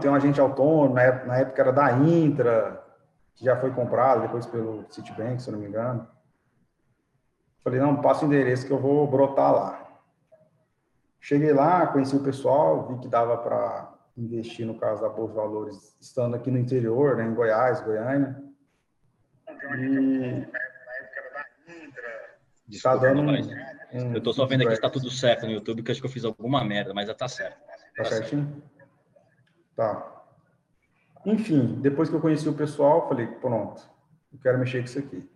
tem um agente autônomo, na época, era da Intra, que já foi comprado depois pelo Citibank, se eu não me engano. Falei, não, passa o endereço que eu vou brotar lá. Cheguei lá, conheci o pessoal, vi que dava para investir no caso da Bolsa Valores, estando aqui no interior, né, em Goiás, Goiânia. E... Desculpa, tá dando um, um, eu tô só vendo aqui se tá tudo certo no YouTube, que acho que eu fiz alguma merda, mas já tá certo. Tá, tá certinho? Tá. Enfim, depois que eu conheci o pessoal, falei, pronto, eu quero mexer com isso aqui.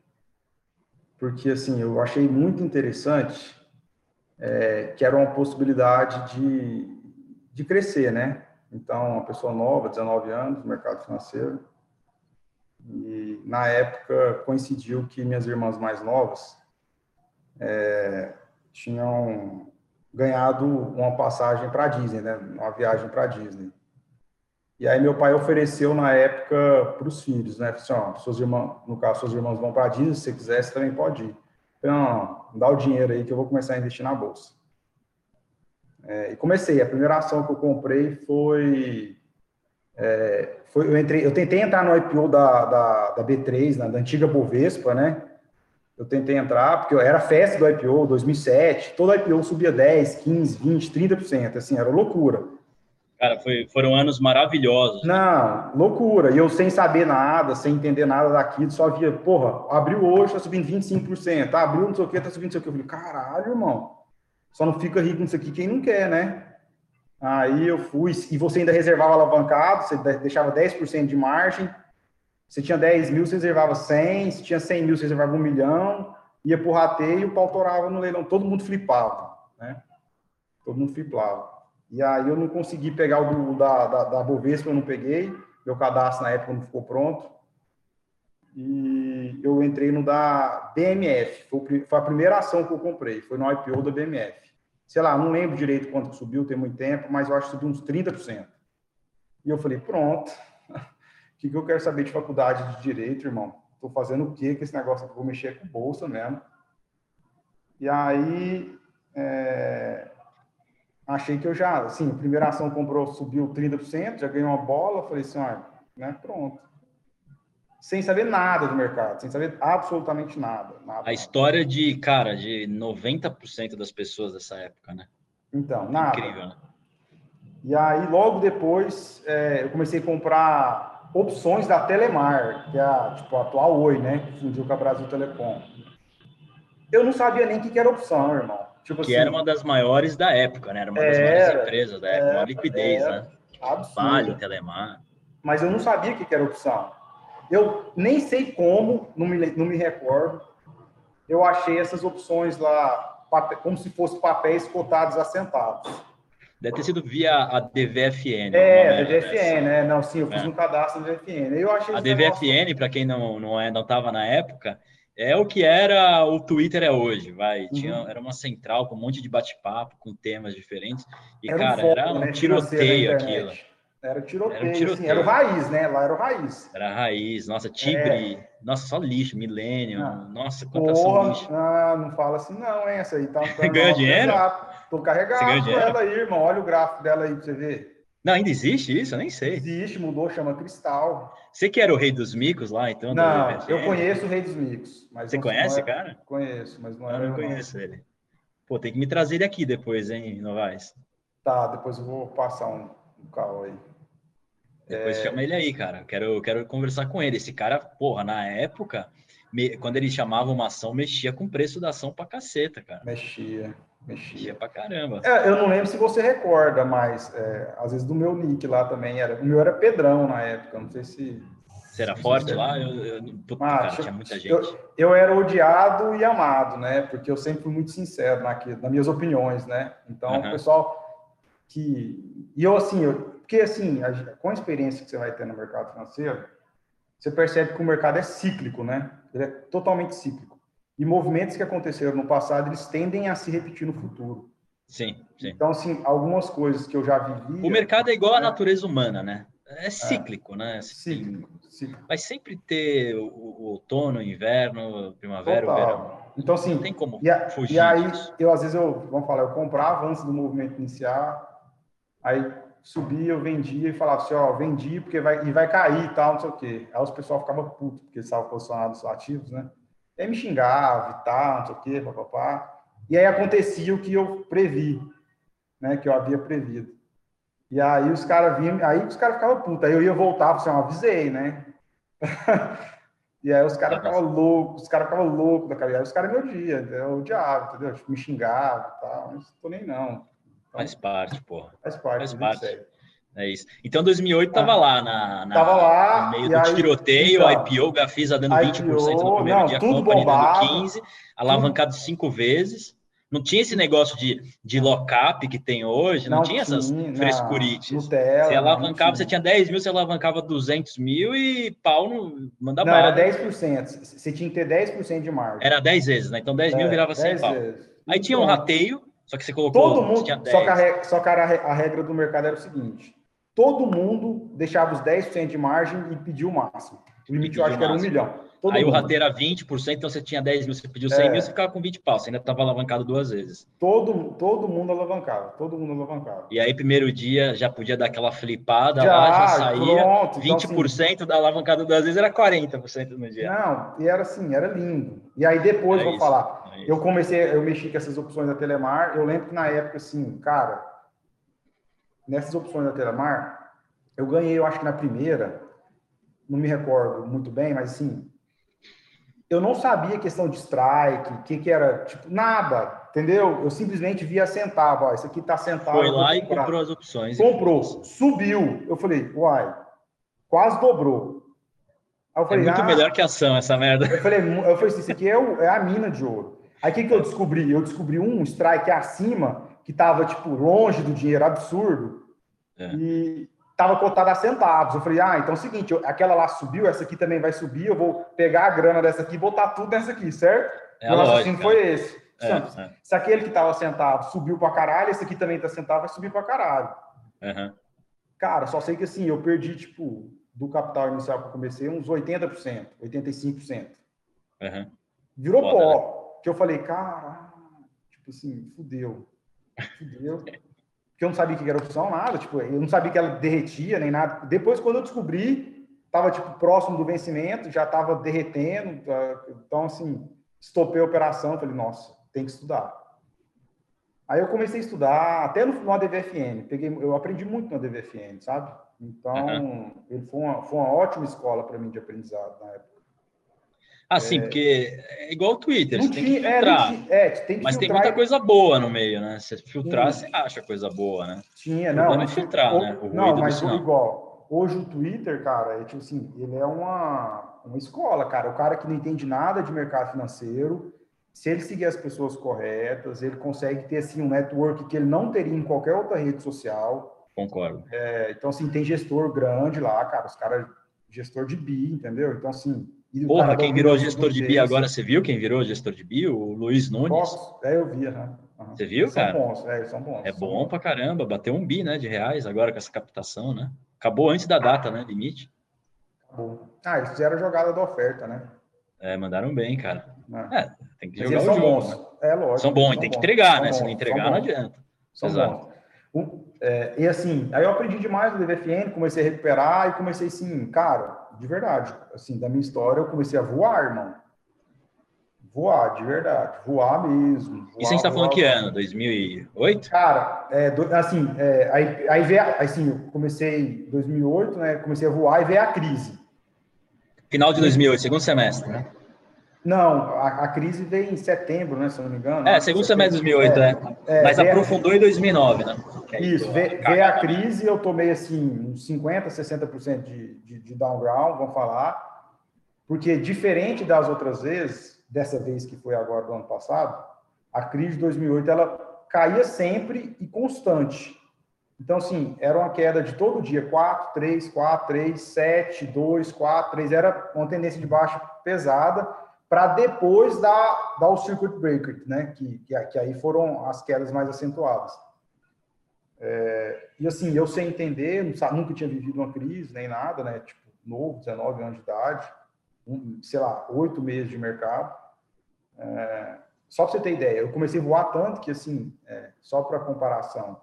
Porque, assim, eu achei muito interessante é, que era uma possibilidade de, de crescer, né? Então, uma pessoa nova, 19 anos, no mercado financeiro. E, na época, coincidiu que minhas irmãs mais novas é, tinham ganhado uma passagem para Disney, né? Uma viagem para Disney. E aí meu pai ofereceu na época para os filhos, né? Assim, ó, suas irmãs, no caso, suas irmãs vão para Disney, se você quiser, você também pode ir. Falei, não, não, dá o dinheiro aí que eu vou começar a investir na bolsa. É, e comecei. A primeira ação que eu comprei foi, é, foi eu entrei, eu tentei entrar no IPO da, da, da B3, né, da antiga Bovespa, né? Eu tentei entrar, porque era festa do IPO, 2007, todo IPO subia 10, 15, 20, 30%, assim, era loucura. Cara, foi, foram anos maravilhosos. Não, loucura. E eu sem saber nada, sem entender nada daquilo, só via, porra, abriu hoje, tá subindo 25%, abriu não sei o que, tá subindo não sei o que. Eu falei, caralho, irmão, só não fica rico nisso aqui quem não quer, né? Aí eu fui, e você ainda reservava alavancado, você deixava 10% de margem, você tinha 10 mil, você reservava 100, se tinha 100 mil, você reservava 1 milhão, ia por rateio o pau torava no leilão, todo mundo flipava, né? Todo mundo flipava. E aí eu não consegui pegar o do, da, da, da Bovespa, eu não peguei. Meu cadastro na época não ficou pronto. E eu entrei no da BMF. Foi, foi a primeira ação que eu comprei. Foi no IPO da BMF. Sei lá, não lembro direito quanto que subiu, tem muito tempo, mas eu acho que subiu uns 30%. E eu falei, pronto. O que, que eu quero saber de faculdade de Direito, irmão? Estou fazendo o quê com esse negócio que vou mexer com bolsa mesmo? E aí... É achei que eu já, assim, a primeira ação comprou, subiu 30%, já ganhou uma bola, falei assim, ah, né, pronto. Sem saber nada do mercado, sem saber absolutamente nada. nada a história de, cara, de 90% das pessoas dessa época, né? Então, nada. Incrível, né? E aí, logo depois, é, eu comecei a comprar opções da Telemar, que é a, tipo, a atual Oi, né? Que fundiu com a Brasil Telecom. Eu não sabia nem o que era opção, irmão. Tipo que assim, era uma das maiores da época, né? Era uma das era, maiores empresas da época, uma liquidez, era, né? Absurdo. Vale, Telemar. Mas eu não sabia o que era opção. Eu nem sei como, não me, não me recordo, eu achei essas opções lá, como se fossem papéis cotados a centavos. Deve ter sido via a DVFN. É, a DVFN, né? Não, sim, eu fiz é. um cadastro na DVFN. Eu achei a DVFN, para quem não, não, é, não estava na época, é o que era o Twitter é hoje, vai. Tinha, uhum. Era uma central com um monte de bate-papo, com temas diferentes. E, era cara, um foco, era um né, tiroteio aquilo. Era tiroteio, era, um tiroteio. Assim, era o raiz, né? Lá era o raiz. Era a raiz. Nossa, Tibre. É. Nossa, só lixo, Millennium. Ah. Nossa, quanta Porra, lixo. Ah, não fala assim não, hein? Essa aí tá... tá ganhou dinheiro? Tô carregado com ela aí, irmão. Olha o gráfico dela aí pra você ver. Não, ainda existe isso? Eu nem sei. Existe, mudou, chama Cristal. Você que era o rei dos micos lá, então? Não, eu conheço o rei dos micos. Mas Você conhece, era... cara? Conheço, mas não era. Eu não conheço ele. Pô, tem que me trazer ele aqui depois, hein, Novaes? Tá, depois eu vou passar um, um carro aí. Depois é... chama ele aí, cara. Quero, quero conversar com ele. Esse cara, porra, na época, me... quando ele chamava uma ação, mexia com o preço da ação pra caceta, cara. Mexia. Mexia pra caramba. É, eu não lembro se você recorda, mas é, às vezes do meu nick lá também era. O meu era Pedrão na época, não sei se. Você era forte lá? Eu, eu, puta, ah, cara, tinha muita gente. Eu, eu, era odiado e amado, né? Porque eu sempre fui muito sincero naquilo, nas minhas opiniões, né? Então, uhum. o pessoal que. E eu, assim, eu... porque assim, com a experiência que você vai ter no mercado financeiro, você percebe que o mercado é cíclico, né? Ele é totalmente cíclico. E movimentos que aconteceram no passado, eles tendem a se repetir no futuro. Sim, sim. Então, assim, algumas coisas que eu já vivi. O mercado é igual à né? natureza humana, né? É cíclico, é. né? Assim, cíclico, cíclico. Vai sempre ter o, o outono, o inverno, primavera, Total. o verão. Então, assim, não tem como e, a, fugir. E aí, disso. eu às vezes eu, vamos falar, eu comprava antes do movimento iniciar, aí subia, eu vendia e falava assim, ó, vendi porque vai, e vai cair e tal, não sei o quê. Aí os pessoal ficava puto, porque eles estavam posicionados ativos, né? Aí me xingava e tal, não sei o quê, papapá. E aí acontecia o que eu previ, né? Que eu havia prevido. E aí os caras vinham, aí os caras ficavam putos. Aí eu ia voltar, assim, eu avisei, né? e aí os caras ficavam loucos, os caras ficavam loucos da cara. Aí os caras me odiam, eu odiava, entendeu? Tipo, me xingavam e tal, mas não tô nem não. Então, faz parte, porra. Faz parte. Faz parte. É isso. Então, 2008 estava ah, lá na, na, lá, no meio do aí, tiroteio, então, IPO, Gafisa dando IPO, 20% no primeiro não, dia, tudo company bombado, dando 15%, alavancado tudo... cinco vezes. Não tinha esse negócio de, de lock-up que tem hoje, não, não tinha essas frescurites. Nutella, você alavancava, você tinha 10 mil, você alavancava 200 mil e pau não manda Não, bala. era 10%. Você tinha que ter 10% de margem. Era 10 vezes, né? Então 10 é, mil virava 100 pau. Vezes. Aí tinha um rateio, só que você colocou. Todo mundo. Só que, a só que a regra do mercado era o seguinte: todo mundo deixava os 10% de margem e pedia o máximo. O limite eu acho que era um milhão. Todo aí mundo. o rateio era 20%, então você tinha 10 mil, você pediu 100 é. mil, você ficava com 20 pau, você ainda estava alavancado duas vezes. Todo, todo mundo alavancava, todo mundo alavancava. E aí, primeiro dia, já podia dar aquela flipada já, lá, já saía. Pronto, 20% então, assim, da alavancada duas vezes era 40% no dia. Não, e era assim, era lindo. E aí depois, é vou isso, falar, é eu comecei, eu mexi com essas opções da Telemar, eu lembro que na época, assim, cara, nessas opções da Telemar, eu ganhei, eu acho que na primeira, não me recordo muito bem, mas assim, eu não sabia questão de strike, o que, que era, tipo, nada, entendeu? Eu simplesmente via centavo, ó, isso aqui tá centavo. Foi lá e comprou as opções. Comprou, subiu. Eu falei, uai, quase dobrou. Aí eu falei, é muito ah, melhor que ação essa merda. Eu falei, eu falei assim, isso aqui é, o, é a mina de ouro. Aí o que, que eu descobri? Eu descobri um strike acima que tava, tipo, longe do dinheiro absurdo. É. E, estava cotada a centavos. Eu falei, ah, então é o seguinte, aquela lá subiu, essa aqui também vai subir, eu vou pegar a grana dessa aqui e botar tudo nessa aqui, certo? É o raciocínio foi né? esse. É, é. Se aquele que estava centavo subiu para caralho, esse aqui também está centavo, vai subir para caralho. Uhum. Cara, só sei que assim, eu perdi, tipo, do capital inicial que eu comecei, uns 80%, 85%. Uhum. Virou Foda, pó. Né? Que eu falei, cara, tipo assim, fudeu. Fudeu. porque eu não sabia que era opção, nada, tipo, eu não sabia que ela derretia nem nada. Depois, quando eu descobri, estava tipo próximo do vencimento, já estava derretendo, tá? então assim, estopei a operação, falei, nossa, tem que estudar. Aí eu comecei a estudar, até no, no ADVFN, peguei, eu aprendi muito no ADVFN, sabe? Então, uhum. ele foi uma, foi uma ótima escola para mim de aprendizado na época. Ah, sim, é... porque é igual o Twitter, você tem que é, filtrar. É, tem que mas filtrar tem muita coisa boa no meio, né? Se filtrar, sim. você acha coisa boa, né? Tinha, não. Mas filtrar, o, né? O não, mas igual. Hoje o Twitter, cara, é tipo assim, ele é uma, uma escola, cara. O cara que não entende nada de mercado financeiro, se ele seguir as pessoas corretas, ele consegue ter assim um network que ele não teria em qualquer outra rede social. Concordo. É, então, assim, tem gestor grande lá, cara, os caras, gestor de BI, entendeu? Então, assim, Porra, quem virou gestor de BI agora, você viu quem virou gestor de BI? O Luiz Nunes. Posso? É, eu vi, né? Uhum. Você viu, são cara? Bons, é, são bons. É são bom bons. pra caramba, bateu um bi, né, de reais agora com essa captação, né? Acabou antes da data, né, limite. Acabou. Ah, eles fizeram a jogada da oferta, né? É, mandaram bem, cara. É, é tem que jogar o jogo. Bons. Né? É, lógico. São bons, tem que entregar, né? Bons, Se não entregar, não adianta. São Exato. bons. é, e assim, aí eu aprendi demais no DVFN, comecei a recuperar e comecei assim, cara, de verdade. Assim, da minha história, eu comecei a voar, irmão. Voar, de verdade. Voar mesmo. Voar, Isso a gente tá falando que ano? 2008? Cara, é, assim, é, aí, aí veio, assim, eu comecei em 2008, né? Comecei a voar e veio a crise. Final de 2008, segundo semestre, né? Não, a, a, crise veio em setembro, né? Se não me engano. É, segundo semestre de 2008, é. é. Mas aprofundou a... em 2009, né? Isso, veio, veio a crise eu tomei, assim, uns 50%, 60% de, de, de downground, vamos falar. Porque, diferente das outras vezes, dessa vez que foi agora do ano passado, a crise de 2008, ela caía sempre e constante. Então, assim, era uma queda de todo dia, 4, 3, 4, 3, 7, 2, 4, 3, era uma tendência de baixa pesada, para depois dar, dar o circuit breaker, né? Que, que, que, aí foram as quedas mais acentuadas. É, e assim, eu sem entender, nunca tinha vivido uma crise nem nada, né? Tipo, novo, 19 anos de idade, um, sei lá, oito meses de mercado. É, só para você ter ideia, eu comecei a voar tanto que, assim, é, só para comparação,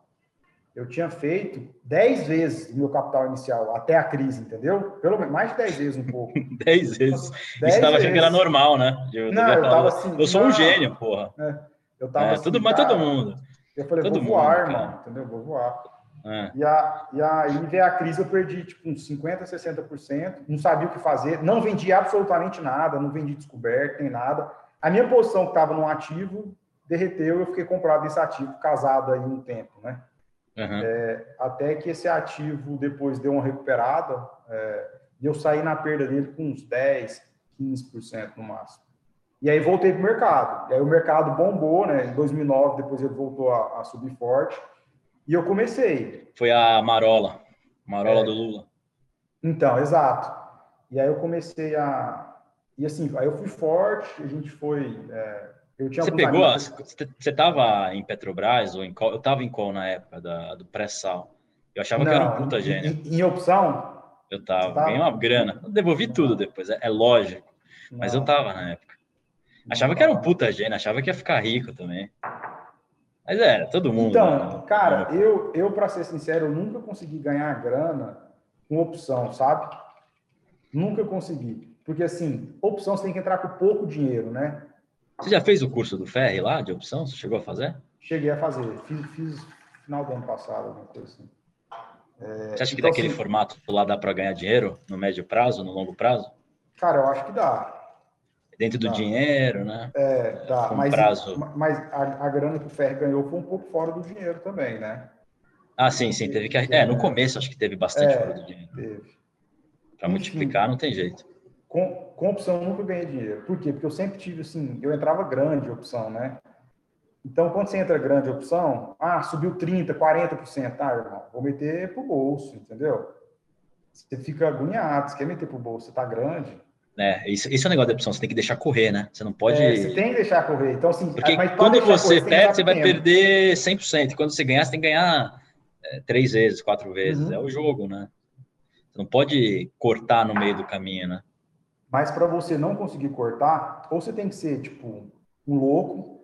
eu tinha feito 10 vezes meu capital inicial até a crise, entendeu? Pelo menos mais de 10 vezes um pouco. 10 vezes. Você estava achando que era normal, né? Eu, não, eu tava assim. Eu sou um gênio, porra. É, eu tava é, assim, tudo, mas todo mundo. Eu falei, todo vou voar, mundo, mano, entendeu? Vou voar. É. E, a, e aí veio a crise, eu perdi tipo uns 50%, 60%, não sabia o que fazer, não vendi absolutamente nada, não vendi descoberto, nem nada. A minha posição que estava no ativo derreteu, eu fiquei comprado nesse ativo, casado aí um tempo, né? Uhum. É, até que esse ativo depois deu uma recuperada é, e eu saí na perda dele com uns 10, 15% no máximo. E aí voltei para o mercado. E aí o mercado bombou, né? Em 2009, depois ele voltou a, a subir forte. E eu comecei. Foi a Marola, Marola é, do Lula. Então, exato. E aí eu comecei a. E assim, aí eu fui forte, a gente foi. É, você pegou, você estava em Petrobras ou em qual? Eu estava em qual na época da, do pré-sal? Eu achava Não, que era um puta gênio. Em, em opção? Eu tava, tava, ganhei uma grana. Eu devolvi tudo depois, é, é lógico. Não. Mas eu tava na época. Achava que era um puta gênio, achava que ia ficar rico também. Mas era, todo mundo. Então, né? cara, eu, eu para ser sincero, eu nunca consegui ganhar grana com opção, sabe? Nunca consegui. Porque, assim, opção você tem que entrar com pouco dinheiro, né? Você já fez o curso do Ferri lá, de opção? Você chegou a fazer? Cheguei a fazer. Fiz, fiz final do ano passado, alguma coisa assim. É, Você acha que então, daquele assim, formato lá dá para ganhar dinheiro no médio prazo, no longo prazo? Cara, eu acho que dá. Dentro do dá. dinheiro, né? É, dá. Um mas prazo... mas a, a grana que o Ferri ganhou foi um pouco fora do dinheiro também, né? Ah, sim, sim. Teve que. É, no começo acho que teve bastante é, fora do dinheiro. Para multiplicar, não tem jeito com, com opção eu nunca ganhei dinheiro. Por quê? Porque eu sempre tive assim, eu entrava grande opção, né? Então, quando você entra grande opção, ah, subiu 30%, 40%, tá, irmão, vou meter pro bolso, entendeu? Você fica agoniado, você quer meter pro bolso, você tá grande. É, isso, isso é um negócio de opção, você tem que deixar correr, né? Você não pode. É, você tem que deixar correr. Então, assim, Porque quando você correr, perde, você, você vai perder 100%. E quando você ganhar, você tem que ganhar é, três vezes, quatro vezes. Uhum. É o jogo, né? Você não pode cortar no meio do caminho, né? Mas para você não conseguir cortar, ou você tem que ser, tipo, um louco.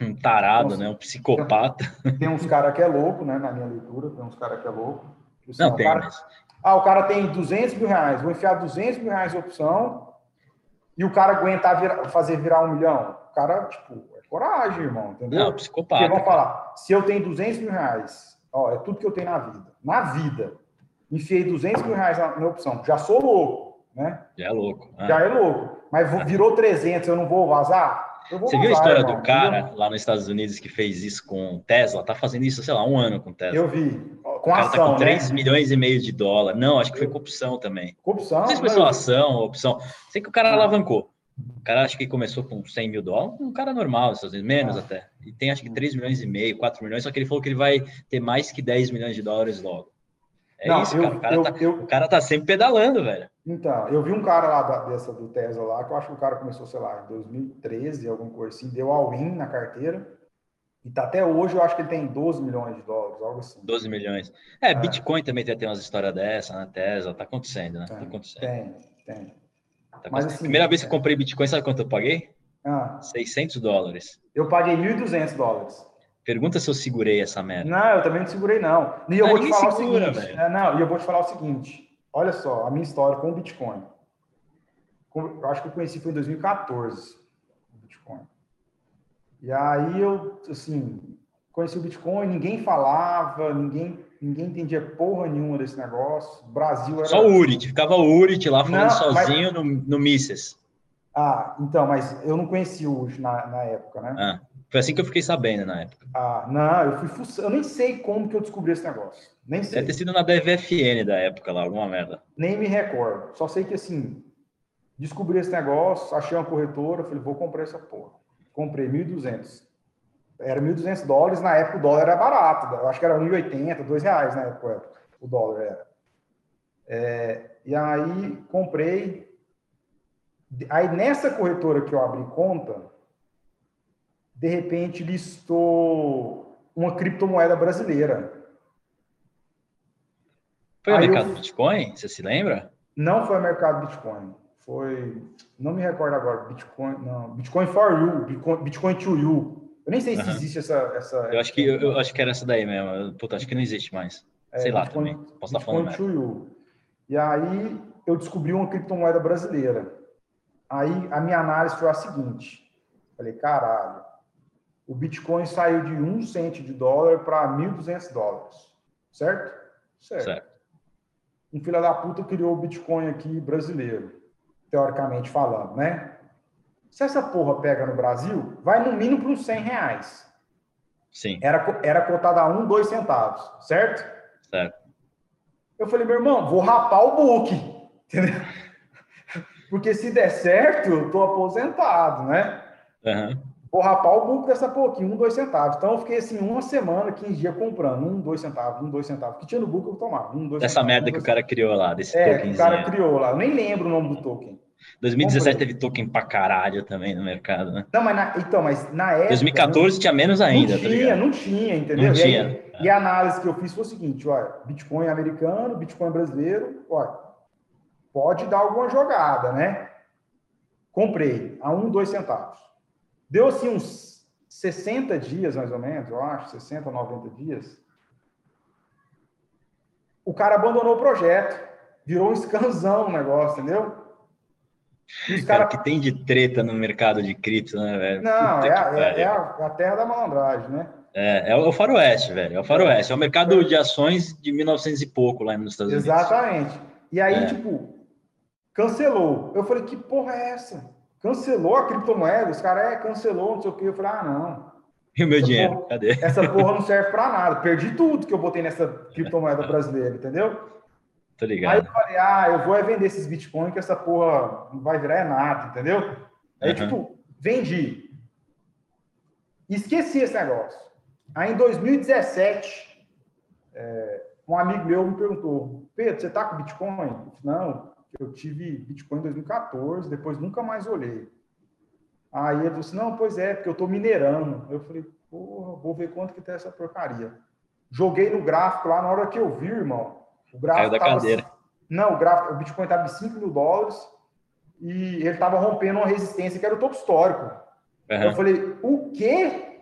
Um tarado, né? Um psicopata. Tem, tem uns caras que é louco, né? Na minha leitura, tem uns caras que é louco. Assim, não, tem, cara, mas... Ah, o cara tem 200 mil reais, vou enfiar 200 mil reais em opção e o cara aguentar virar, fazer virar um milhão. O cara, tipo, é coragem, irmão, entendeu? Não, psicopata. Porque vão falar, se eu tenho 200 mil reais, ó, é tudo que eu tenho na vida. Na vida, enfiei 200 mil reais na, na opção, já sou louco né? Já é louco. Ah. Já é louco. Mas virou 300, eu não vou vazar? Vou Você vazar, viu a história irmão, do cara entendeu? lá nos Estados Unidos que fez isso com Tesla? Tá fazendo isso, sei lá, um ano com Tesla. Eu vi. Com o cara ação, tá com 3 né? milhões e meio de dólar. Não, acho que foi com opção também. Opção? Não sei se foi só ação, opção. Sei que o cara ah. alavancou. O cara acho que começou com 100 mil dólares, um cara normal, menos ah. até. E tem acho que 3 milhões e meio, 4 milhões, só que ele falou que ele vai ter mais que 10 milhões de dólares logo. É não, isso, eu, cara. O cara, eu, tá, eu, o cara tá sempre pedalando, velho. Então, eu vi um cara lá da, dessa do Tesla lá, que eu acho que o cara começou, sei lá, em 2013, alguma coisa assim, deu all-in na carteira. E tá até hoje, eu acho que ele tem 12 milhões de dólares, algo assim. 12 milhões. É, é. Bitcoin também tem, tem umas histórias dessa na Tesla, tá acontecendo, né? Tem, tá acontecendo. Tem, tem. Tá Mas, assim, Primeira vez que eu comprei Bitcoin, sabe quanto eu paguei? Ah. 600 dólares. Eu paguei 1.200 dólares. Pergunta se eu segurei essa merda. Não, eu também não segurei, não. E eu ah, vou te falar segura, o seguinte. É, não, e eu vou te falar o seguinte. Olha só, a minha história com o Bitcoin. Eu acho que eu conheci foi em 2014 o Bitcoin. E aí eu, assim, conheci o Bitcoin, ninguém falava, ninguém, ninguém entendia porra nenhuma desse negócio. O Brasil era... Só o Urit, ficava o Urit lá falando não, sozinho mas... no, no Mises. Ah, então, mas eu não conheci o Urit na, na época, né? Ah. Foi assim que eu fiquei sabendo na época. Ah, não, eu fui. Eu nem sei como que eu descobri esse negócio. Nem sei. Deve ter sido na DVFN da época lá, alguma merda. Nem me recordo. Só sei que assim, descobri esse negócio, achei uma corretora, falei, vou comprar essa porra. Comprei 1.200. Era 1.200 dólares, na época o dólar era barato. Eu acho que era 1.080, 2 reais na época o dólar era. É, e aí comprei. Aí nessa corretora que eu abri conta, de repente listou uma criptomoeda brasileira. Foi o mercado eu... Bitcoin? Você se lembra? Não foi o mercado Bitcoin. Foi. Não me recordo agora. Bitcoin. Não. Bitcoin for you. Bitcoin, Bitcoin to you. Eu nem sei se uhum. existe essa, essa. Eu acho que eu, eu, acho que era essa daí mesmo. Puta, acho que não existe mais. É, sei lá Bitcoin, também. Posso estar falando. Bitcoin e aí eu descobri uma criptomoeda brasileira. Aí a minha análise foi a seguinte: falei, caralho, o Bitcoin saiu de um cento de dólar para 1.200 dólares, certo? certo? Certo. Um filho da puta criou o Bitcoin aqui brasileiro, teoricamente falando, né? Se essa porra pega no Brasil, vai no mínimo para uns 100 reais. Sim. Era, era cotada a um, dois centavos, certo? Certo. Eu falei, meu irmão, vou rapar o book. Entendeu? Porque se der certo, eu tô aposentado, né? Uhum. Vou rapar o book dessa pouquinho, um, dois centavos. Então eu fiquei assim uma semana, 15 dias comprando, um, dois centavos, um, dois centavos. Que tinha no book eu tomava, um, dois Dessa centavos, merda um, que o cara criou lá, desse é, tokenzinho. o cara criou lá. Eu nem lembro o nome do token. 2017 Comprei. teve token pra caralho também no mercado, né? Não, mas na, então, mas na época. 2014 não, tinha menos ainda. Não tá tinha, tá não tinha, entendeu? Não e, tinha. Aí, e a análise que eu fiz foi o seguinte: olha, Bitcoin americano, Bitcoin brasileiro, olha, pode dar alguma jogada, né? Comprei a um, dois centavos. Deu assim uns 60 dias, mais ou menos, eu acho, 60, 90 dias. O cara abandonou o projeto, virou um escanzão o negócio, entendeu? Os cara, cara, que tem de treta no mercado de cripto, né, velho? Não, é, a, é, é, a, é, terra da malandragem, né? É, é o faroeste, velho. É o faroeste. É o mercado de ações de 1900 e pouco lá nos Estados Unidos. Exatamente. E aí, é. tipo, cancelou. Eu falei, que porra é essa? Cancelou a criptomoeda? Os caras, é, cancelou, não sei o quê. Eu falei, ah, não. E o meu essa dinheiro? Porra, Cadê? Essa porra não serve para nada. Perdi tudo que eu botei nessa criptomoeda brasileira, entendeu? Tô ligado. Aí eu falei, ah, eu vou é vender esses bitcoins que essa porra não vai virar nada, entendeu? Aí, uhum. tipo, vendi. Esqueci esse negócio. Aí, em 2017, é, um amigo meu me perguntou, Pedro, você tá com Bitcoin? Eu falei, não, eu tive Bitcoin em 2014, depois nunca mais olhei. Aí ele falou assim, não, pois é, porque eu tô minerando. Eu falei, porra, vou ver quanto que tem essa porcaria. Joguei no gráfico lá, na hora que eu vi, irmão, o gráfico Caiu da cadeira. Assim, não, o, gráfico, o Bitcoin estava em 5 mil dólares e ele estava rompendo uma resistência que era o topo histórico. Uhum. Eu falei, o quê?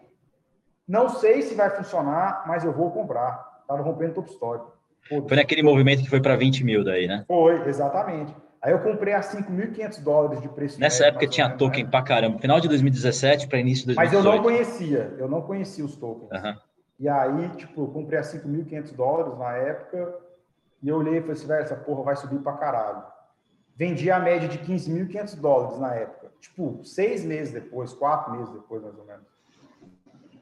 Não sei se vai funcionar, mas eu vou comprar. Estava rompendo o topo histórico. Foi naquele movimento que foi para 20 mil daí, né? Foi, exatamente. Aí eu comprei a 5.500 dólares de preço. Nessa médio, época tinha token né? pra caramba. Final de 2017 para início de 2018. Mas eu não conhecia. Eu não conhecia os tokens. Uhum. E aí, tipo, eu comprei a 5.500 dólares na época e eu olhei e falei assim, velho, essa porra vai subir pra caralho. Vendi a média de 15.500 dólares na época. Tipo, seis meses depois, quatro meses depois, mais ou menos.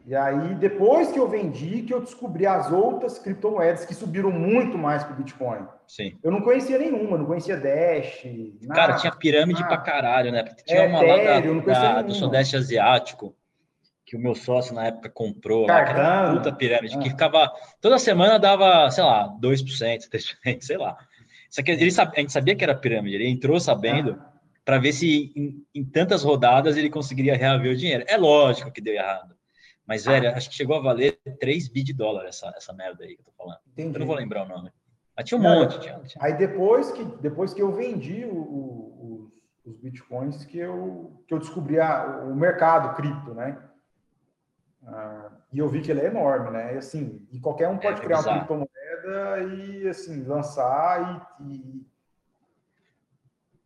E aí, depois que eu vendi, que eu descobri as outras criptomoedas que subiram muito mais que o Bitcoin. Sim. Eu não conhecia nenhuma, não conhecia Dash. Nada, Cara, tinha pirâmide nada. pra caralho, né? Tinha é, uma lá da, da, do Sudeste Asiático que o meu sócio na época comprou, puta pirâmide, ah. que ficava toda semana dava, sei lá, 2%, 3%, sei lá. Isso aqui, ele a gente sabia que era pirâmide, ele entrou sabendo ah. para ver se em, em, tantas rodadas ele conseguiria reaver o dinheiro. É lógico que deu errado. Mas, velho, ah. acho que chegou a valer 3 bi de dólar essa, essa merda aí que eu tô falando. Entendi. Eu não vou lembrar o nome. Mas tinha um não, monte. Tinha, tinha. Aí depois que, depois que eu vendi o, o, os, bitcoins, que eu, que eu descobri a, o mercado cripto, né? Ah, e eu vi que ele é enorme, né? E, assim, e qualquer um pode é, criar uma criptomoeda e assim lançar e, e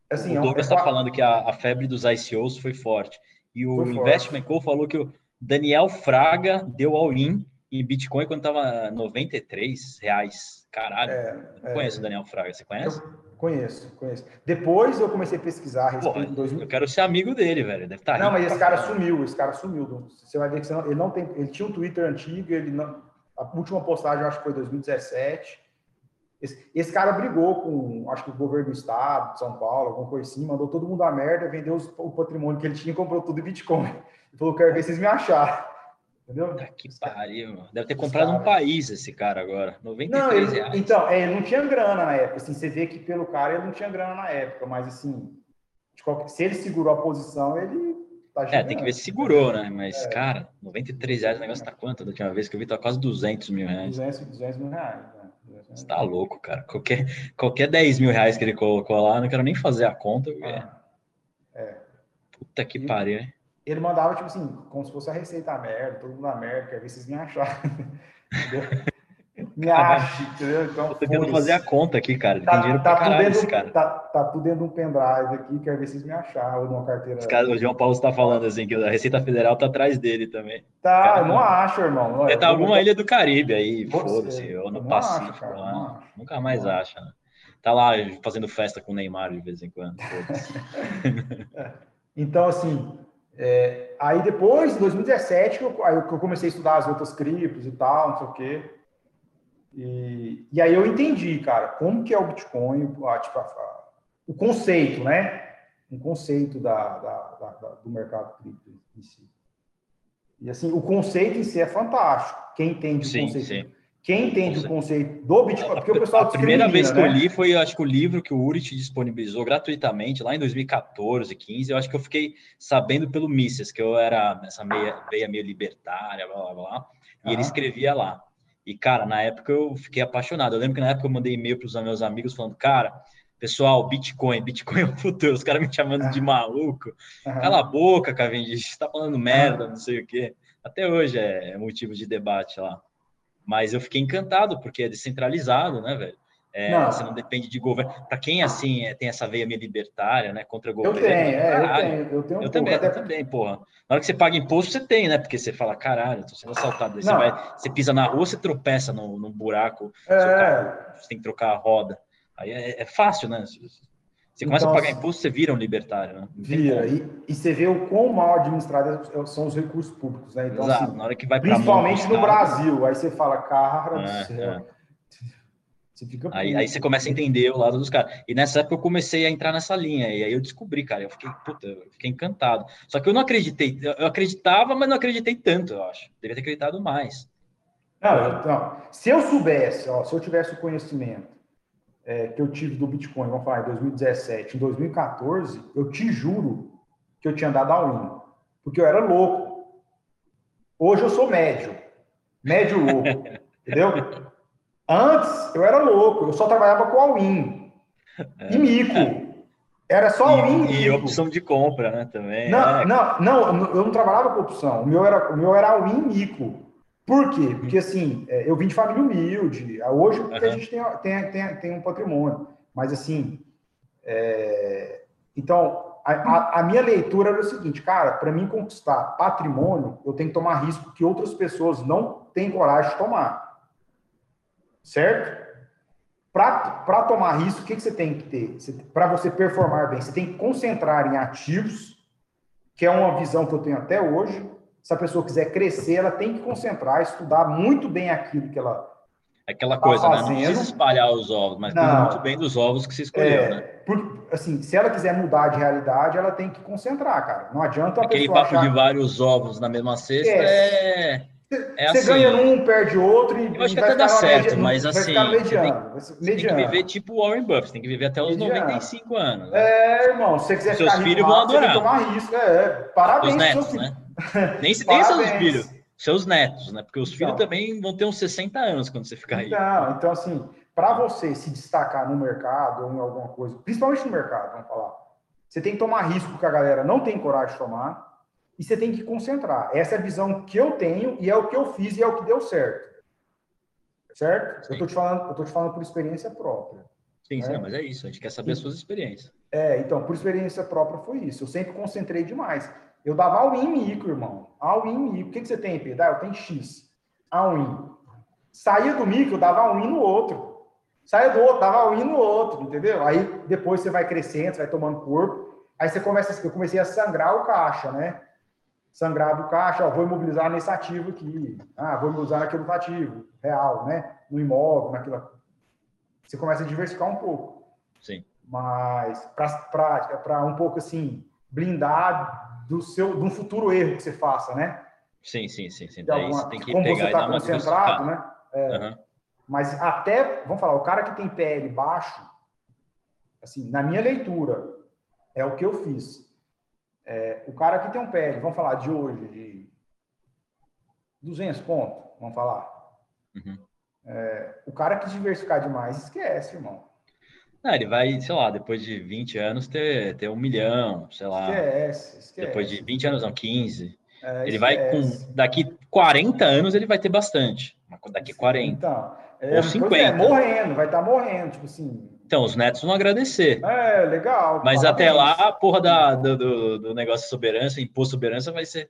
assim, o Douglas está é, é, falando que a, a, febre dos ICOs foi forte. E o Investment Co falou que o Daniel Fraga deu all-in em Bitcoin quando estava 93 reais. Caralho. É, eu conheço o Daniel Fraga, você conhece? Conheço, conheço. Depois eu comecei a pesquisar a respeito Pô, 2000... Eu quero ser amigo dele, velho. Deve estar tá Não, mas esse cara sumiu, esse cara sumiu. Você vai ver que não, ele não tem. Ele tinha um Twitter antigo, ele não. A última postagem, acho que foi 2017. Esse, esse cara brigou com, acho que o governo do estado, de São Paulo, alguma coisa assim, mandou todo mundo a merda, vendeu os, o patrimônio que ele tinha e comprou tudo em Bitcoin. Ele falou: quero ver vocês me acharam. Entendeu? Tá que pariu. Deve ter comprado um país esse cara agora. 93 não, ele, reais. Então, é, ele não tinha grana na época. Assim, você vê que pelo cara ele não tinha grana na época, mas assim, qualquer, se ele segurou a posição, ele tá É, tem que ver se segurou, né? Mas, é. cara, 93 reais o negócio tá quanto? Da última vez que eu vi, tá quase 200 mil reais. 200, 200 mil reais. Né? Você tá louco, cara. Qualquer, qualquer 10 mil reais que ele colocou lá, não quero nem fazer a conta. Ah, é. Puta que e, pariu, hein? Ele mandava, tipo assim, como se fosse a receita merda, todo mundo na merda, quer ver vocês me acharem. me ache, entendeu? Então, tô tentando fazer a conta aqui, cara. Tá, Tem dinheiro tá caralho esse cara. Tá, tá tudo dentro de um pendrive aqui, quer ver vocês me acharam, ou de uma carteira. Cara, o João Paulo está falando assim, que a Receita Federal tá atrás dele também. Tá, cara, não acho, irmão. Não, tá alguma ilha do Caribe aí, foda-se, ou no Pacífico acho, cara, lá. Nunca mais não acha, né? Tá lá fazendo festa com o Neymar de vez em quando. então, assim, é, aí depois, em 2017, eu, aí eu comecei a estudar as outras criptos e tal, não sei o quê. E, e aí eu entendi, cara, como que é o Bitcoin, a, tipo, a, a, o conceito, né? Um conceito da, da, da, do mercado cripto em si. E assim, o conceito em si é fantástico. Quem entende sim, o conceito. Sim. Quem entende o conceito do Bitcoin, porque o pessoal A primeira vez que né? eu li foi, acho que o livro que o Urit disponibilizou gratuitamente lá em 2014, 15. Eu acho que eu fiquei sabendo pelo Mises, que eu era essa meia, veia meio libertária, blá blá blá. E ele escrevia lá. E, cara, na época eu fiquei apaixonado. Eu lembro que na época eu mandei e-mail para os meus amigos falando, cara, pessoal, Bitcoin, Bitcoin é o futuro. Os caras me chamando de maluco. Cala a boca, Cavendish, você tá falando merda, não sei o quê. Até hoje é motivo de debate lá. Mas eu fiquei encantado, porque é descentralizado, né, velho? É, não. Você não depende de governo. Para quem assim é, tem essa veia meio libertária, né, contra o governo. Eu tenho, é, eu tenho, eu tenho. Um eu também, até... eu também, porra. Na hora que você paga imposto, você tem, né? Porque você fala, caralho, tô sendo assaltado. você, vai, você pisa na rua, você tropeça num, num buraco, é... carro, você tem que trocar a roda. Aí é, é fácil, né? Você começa então, a pagar imposto, você vira um libertário, né? Vira. E, e, você vê o quão mal administrados são os recursos públicos, né? Então, Exato. Assim, na hora que vai Principalmente no Brasil. Aí você fala, cara é, do céu. É. Você fica aí, aí você começa a entender o lado dos caras. E nessa época eu comecei a entrar nessa linha. E aí eu descobri, cara. Eu fiquei, puta, eu fiquei encantado. Só que eu não acreditei. Eu acreditava, mas não acreditei tanto, eu acho. Devia ter acreditado mais. Não, não. Se eu soubesse, ó, se eu tivesse o conhecimento é, que eu tive do Bitcoin, vamos falar, em 2017, em 2014, eu te juro que eu tinha dado all-in. Porque eu era louco. Hoje eu sou médio. Médio louco. entendeu? Antes, eu era louco, eu só trabalhava com all-in é. e mico. Era só all-in e, e opção de compra, né, também. Não, é. não, não, eu não trabalhava com opção. O meu era, o meu era all-in e mico. Por quê? Porque, assim, é, eu vim de família humilde. Hoje uhum. a gente tem, tem, tem, tem um patrimônio. Mas, assim, é... então, a, a, a, minha leitura era o seguinte, cara, para mim conquistar patrimônio, eu tenho que tomar risco que outras pessoas não têm coragem de tomar certo? Para tomar risco, o que, que você tem que ter? Para você performar bem, você tem que concentrar em ativos, que é uma visão que eu tenho até hoje. Se a pessoa quiser crescer, ela tem que concentrar, estudar muito bem aquilo que ela Aquela tá coisa, fazendo. né? Não precisa espalhar os ovos, mas muito bem dos ovos que você escolheu, é, né? Por, assim, se ela quiser mudar de realidade, ela tem que concentrar, cara. Não adianta a Aquele pessoa papo achar... de vários ovos na mesma cesta é... é é você assim, ganha num, perde outro e eu acho que até dá certo, mas assim, mediano, você, tem, você tem, que viver tipo Warren Buffett, tem que viver até os mediano. 95 anos. Né? É, irmão, se você quiser seus ficar filhos vão adorar. Você tem que tomar risco, é, parabéns. Os netos, né? Nem, se tem seus filhos, seus netos, né? Porque os filhos então, também vão ter uns 60 anos quando você ficar então, aí. Então, assim, para você se destacar no mercado ou em alguma coisa, principalmente no mercado, vamos falar, você tem que tomar risco que a galera não tem coragem de tomar e você tem que concentrar. Essa é a visão que eu tenho e é o que eu fiz e é o que deu certo. Certo? Sim. Eu estou te falando, eu tô te falando por experiência própria. Sim, né? sim, mas é isso. A gente quer saber as suas experiências. É, então, por experiência própria foi isso. Eu sempre concentrei demais. Eu dava all-in micro, irmão. All-in micro. O que, que você tem, Pedro? Ah, eu tenho X. All-in. Saía do micro, eu dava all-in no outro. Saía do outro, dava all-in no outro, entendeu? Aí depois você vai crescendo, você vai tomando corpo. Aí você começa, eu comecei a sangrar o caixa, né? sangrar do caixa, ó, vou imobilizar nesse ativo aqui, ah, vou imobilizar naquele ativo real, né? No imóvel, naquilo. Você começa a diversificar um pouco. Sim. Mas para um pouco assim, blindar do seu de um futuro erro que você faça, né? Sim, sim, sim, sim. Daí alguma, você tem que como pegar você está concentrado, né? É, uhum. Mas até, vamos falar, o cara que tem PL baixo, assim, na minha leitura, é o que eu fiz é, o cara que tem um PL, vamos falar de hoje, de 200 pontos, vamos falar. Uhum. É, o cara que diversificar demais, esquece, irmão. Não, ele vai, sei lá, depois de 20 anos ter, ter um milhão, sei lá. Esquece, esquece. Depois de 20 anos, não, 15. É, ele vai com. Daqui 40 anos ele vai ter bastante. Daqui 40. Então, é, ou 50. É, morrendo, vai estar tá morrendo, tipo assim. Então, os netos vão agradecer. É, legal. Mas até lá, a porra da, do, do, negócio de soberança, imposto de soberança, vai ser.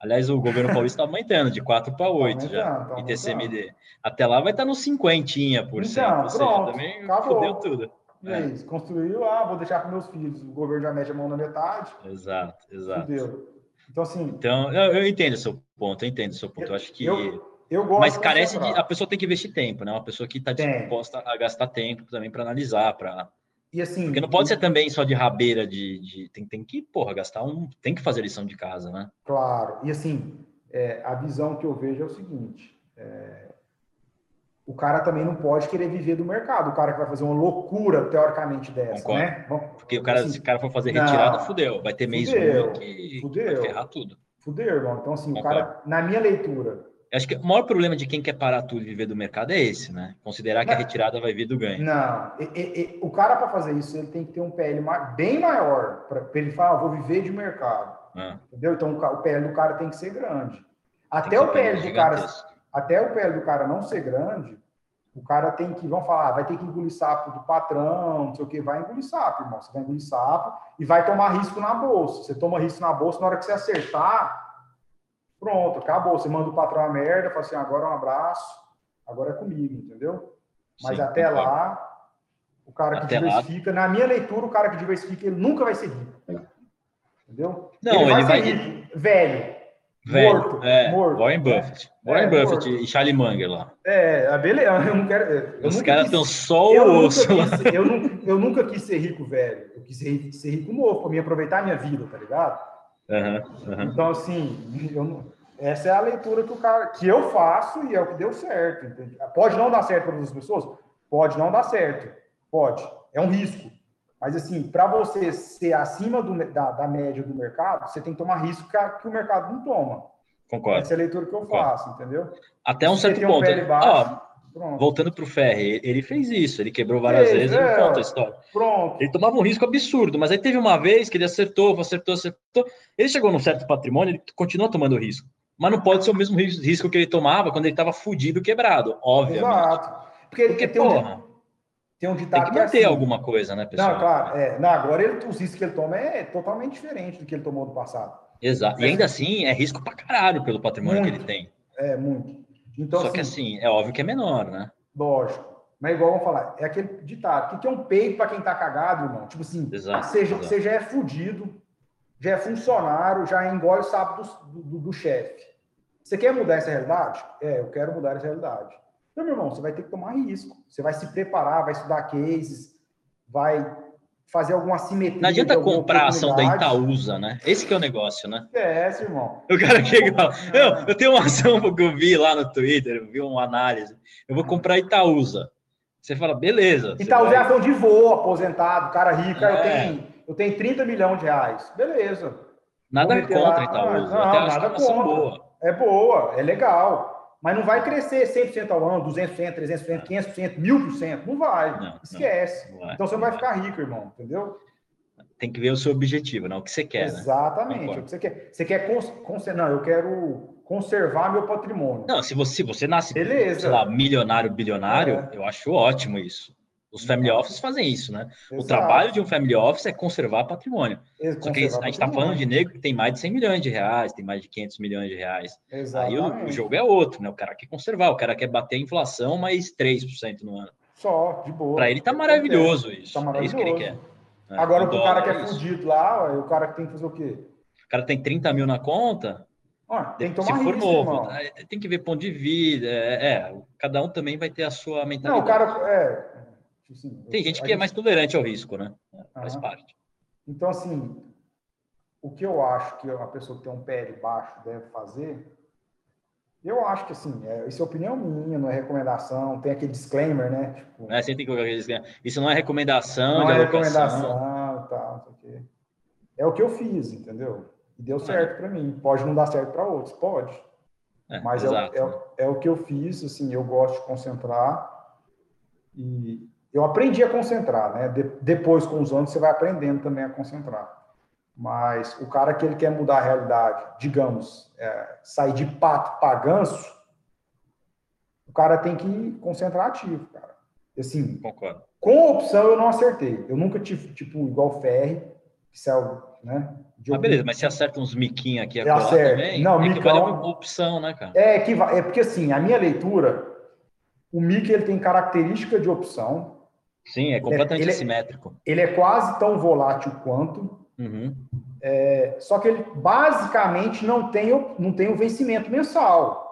Aliás, o governo paulista está aumentando de 4 para 8 tá já, tá ITCMD. Até lá vai estar tá no 50 por cento. Então, ou pronto, seja, também acabou. fudeu tudo. É. é. isso, construiu, ah, vou deixar para meus filhos. O governo já mete a mão na metade. Exato, exato. Fudeu. Então, assim. Então, eu, eu entendo o seu ponto, eu entendo o seu ponto. Eu, eu acho que. Eu, eu gosto Mas carece de. A pessoa tem que investir tempo, né? Uma pessoa que está disposta a gastar tempo também para analisar, para. E assim. Porque não pode e... ser também só de rabeira, de. de tem, tem que, porra, gastar um. Tem que fazer lição de casa, né? Claro. E assim, é, a visão que eu vejo é o seguinte. É, o cara também não pode querer viver do mercado. O cara que vai fazer uma loucura, teoricamente, dessa, Concordo. né? Porque o cara, assim, se o cara for fazer retirada, não, fudeu. Vai ter mês fudeu, que fudeu, vai ferrar tudo. Fudeu, irmão. Então, assim, Concordo. o cara, na minha leitura... Acho que o maior problema de quem quer parar tudo e viver do mercado é esse, né? Considerar que a retirada vai vir do ganho. Não. E, e, e, o cara, para fazer isso, ele tem que ter um PL bem maior para ele falar, ah, vou viver de mercado. Ah. Entendeu? Então, o PL do cara tem que ser grande. Até o PL do cara... Até o PL do cara não ser grande, o cara tem que, vão falar, vai ter que engolir sapo do patrão, não sei o que, vai engolir sapo, irmão. Você vai engolir sapo e vai tomar risco na bolsa. Você toma risco na bolsa, na hora que você acertar, pronto, acabou. Você manda o patrão a merda, fala assim, agora um abraço, agora é comigo, entendeu? Mas Sim, até lá, o cara que diversifica, lá... na minha leitura, o cara que diversifica, ele nunca vai ser rico. Entendeu? Não, ele vai, ele vai ser rico, velho Velho, morto, é, morto. Warren Buffett. É, Warren Buffett morto. e Charlie Munger lá. É, a beleza. Eu não quero. Eu Os caras estão só o osso. Quis, eu, nunca, eu nunca quis ser rico velho. Eu quis ser, ser rico novo, para mim aproveitar a minha vida, tá ligado? Uhum, uhum. Então, assim, eu, essa é a leitura que, o cara, que eu faço e é o que deu certo. Entende? Pode não dar certo para as pessoas? Pode não dar certo. Pode. É um risco. Mas, assim, para você ser acima do, da, da, média do mercado, você tem que tomar risco que, o mercado não toma. Concordo. Essa é a leitura que eu faço, Concordo. entendeu? Até um certo ponto. Um baixo, Ó, voltando para o Ferre, ele fez isso, ele quebrou várias fez, vezes, é, ele conta a história. Pronto. Ele tomava um risco absurdo, mas aí teve uma vez que ele acertou, acertou, acertou. Ele chegou num certo patrimônio, ele continua tomando risco. Mas não pode ser o mesmo risco que ele tomava quando ele estava fudido, quebrado, obviamente. Exato. Porque, Porque tem, porra, tem um ditado Tem que manter que é assim, alguma coisa, né, pessoal? Não, claro. É, não, agora ele, os riscos que ele toma é totalmente diferente do que ele tomou no passado. Exato. E ainda assim, é risco pra caralho pelo patrimônio muito, que ele tem. É, muito. Então, Só assim, que assim, é óbvio que é menor, né? Lógico. Mas igual vamos falar, é aquele ditado. O que é um peito para quem tá cagado, irmão? Tipo assim, exato, seja, exato. você já é fudido, já é funcionário, já engole o sapo do, do, do chefe. Você quer mudar essa realidade? É, eu quero mudar essa realidade. Então, meu irmão, você vai ter que tomar risco. Você vai se preparar, vai estudar cases, vai fazer alguma simetria. Não adianta comprar a ação da Itaúsa, né? Esse que é o negócio, né? É, irmão. O cara que fala, eu, eu tenho uma ação que eu vi lá no Twitter, eu vi uma análise. Eu vou comprar Itaúsa. Você fala, beleza. Itaúsa vai... é ação de voo, aposentado, cara rico, é. eu, tenho, eu tenho 30 milhões de reais. Beleza. Nada contra lá. Itaúsa. Não, nada é contra. Boa. É boa, é legal mas não vai crescer 100% ao ano, 200%, 300%, 500%, 1000%. Não vai. Não, Esquece. Não, vai, então você não vai ficar rico, irmão. Entendeu? Tem que ver o seu objetivo, não o que você quer. Né? Exatamente. Né? O que você quer. Você quer. Cons... Cons... Não, eu quero conservar meu patrimônio. Não, se você, se você nasce, Beleza. sei lá, milionário, bilionário, é. eu acho ótimo isso. Os family offices fazem isso, né? Exato. O trabalho de um family office é conservar patrimônio. Conservar Só que a gente está falando de negro que tem mais de 100 milhões de reais, tem mais de 500 milhões de reais. Exatamente. Aí o, o, jogo é outro, né? O cara quer conservar, o cara quer bater a inflação mais 3% no ano. Só, de boa. Para ele tá maravilhoso isso. Tá maravilhoso. É isso que ele quer. É, Agora, para o cara que é fudido lá, o cara que tem que fazer o quê? O cara tem 30 mil na conta, ah, tem que tomar se for risco, novo, tem que ver ponto de vida, é, é, cada um também vai ter a sua mentalidade. Não, o cara, é, Assim, Tem gente que é gente... é mais tolerante ao risco, né? Faz parte. Então, assim, o que eu acho que uma pessoa que tem um PL baixo deve fazer, eu acho que, assim, é, isso é opinião minha, não é recomendação, tem aquele disclaimer, né? Tipo, é, você tem que colocar aquele disclaimer. Isso não é recomendação não é recomendação, tá, não sei o quê. É o que eu fiz, entendeu? E deu certo é. para mim. Pode não dar certo para outros, pode. É, Mas é, é, é, o que eu fiz, assim, eu gosto de concentrar e eu aprendi a concentrar, né? De, depois, com os anos, você vai aprendendo também a concentrar. Mas o cara que ele quer mudar a realidade, digamos, é, sair de pato para ganso, o cara tem que concentrar ativo, cara. Assim, Concordo. Com opção eu não acertei. Eu nunca tive, tipo, igual Ferre, que saiu, né? ah, beleza, mas você acerta uns miquinhos aqui agora também? Não, é micão, que vale a opção, né, cara? É, que, é porque, assim, a minha leitura, o mic ele tem característica de opção. Sim, é completamente ele, assimétrico. Ele é quase tão volátil quanto. Uhum. É, só que ele basicamente não tem, o, não tem o vencimento mensal.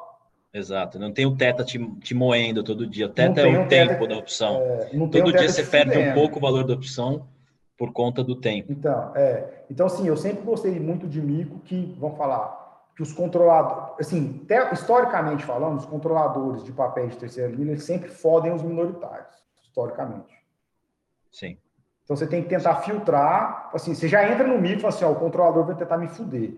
Exato, não tem o teta te, te moendo todo dia. O teta é o um tempo teta, da opção. É, todo dia você perde um pouco o valor da opção por conta do tempo. Então, é, então assim, eu sempre gostei muito de mico que, vamos falar, que os controladores, assim, até, historicamente falando, os controladores de papéis de terceira linha, eles sempre fodem os minoritários, historicamente. Sim. Então você tem que tentar filtrar, assim, você já entra no e fala assim, ó, o controlador vai tentar me fuder.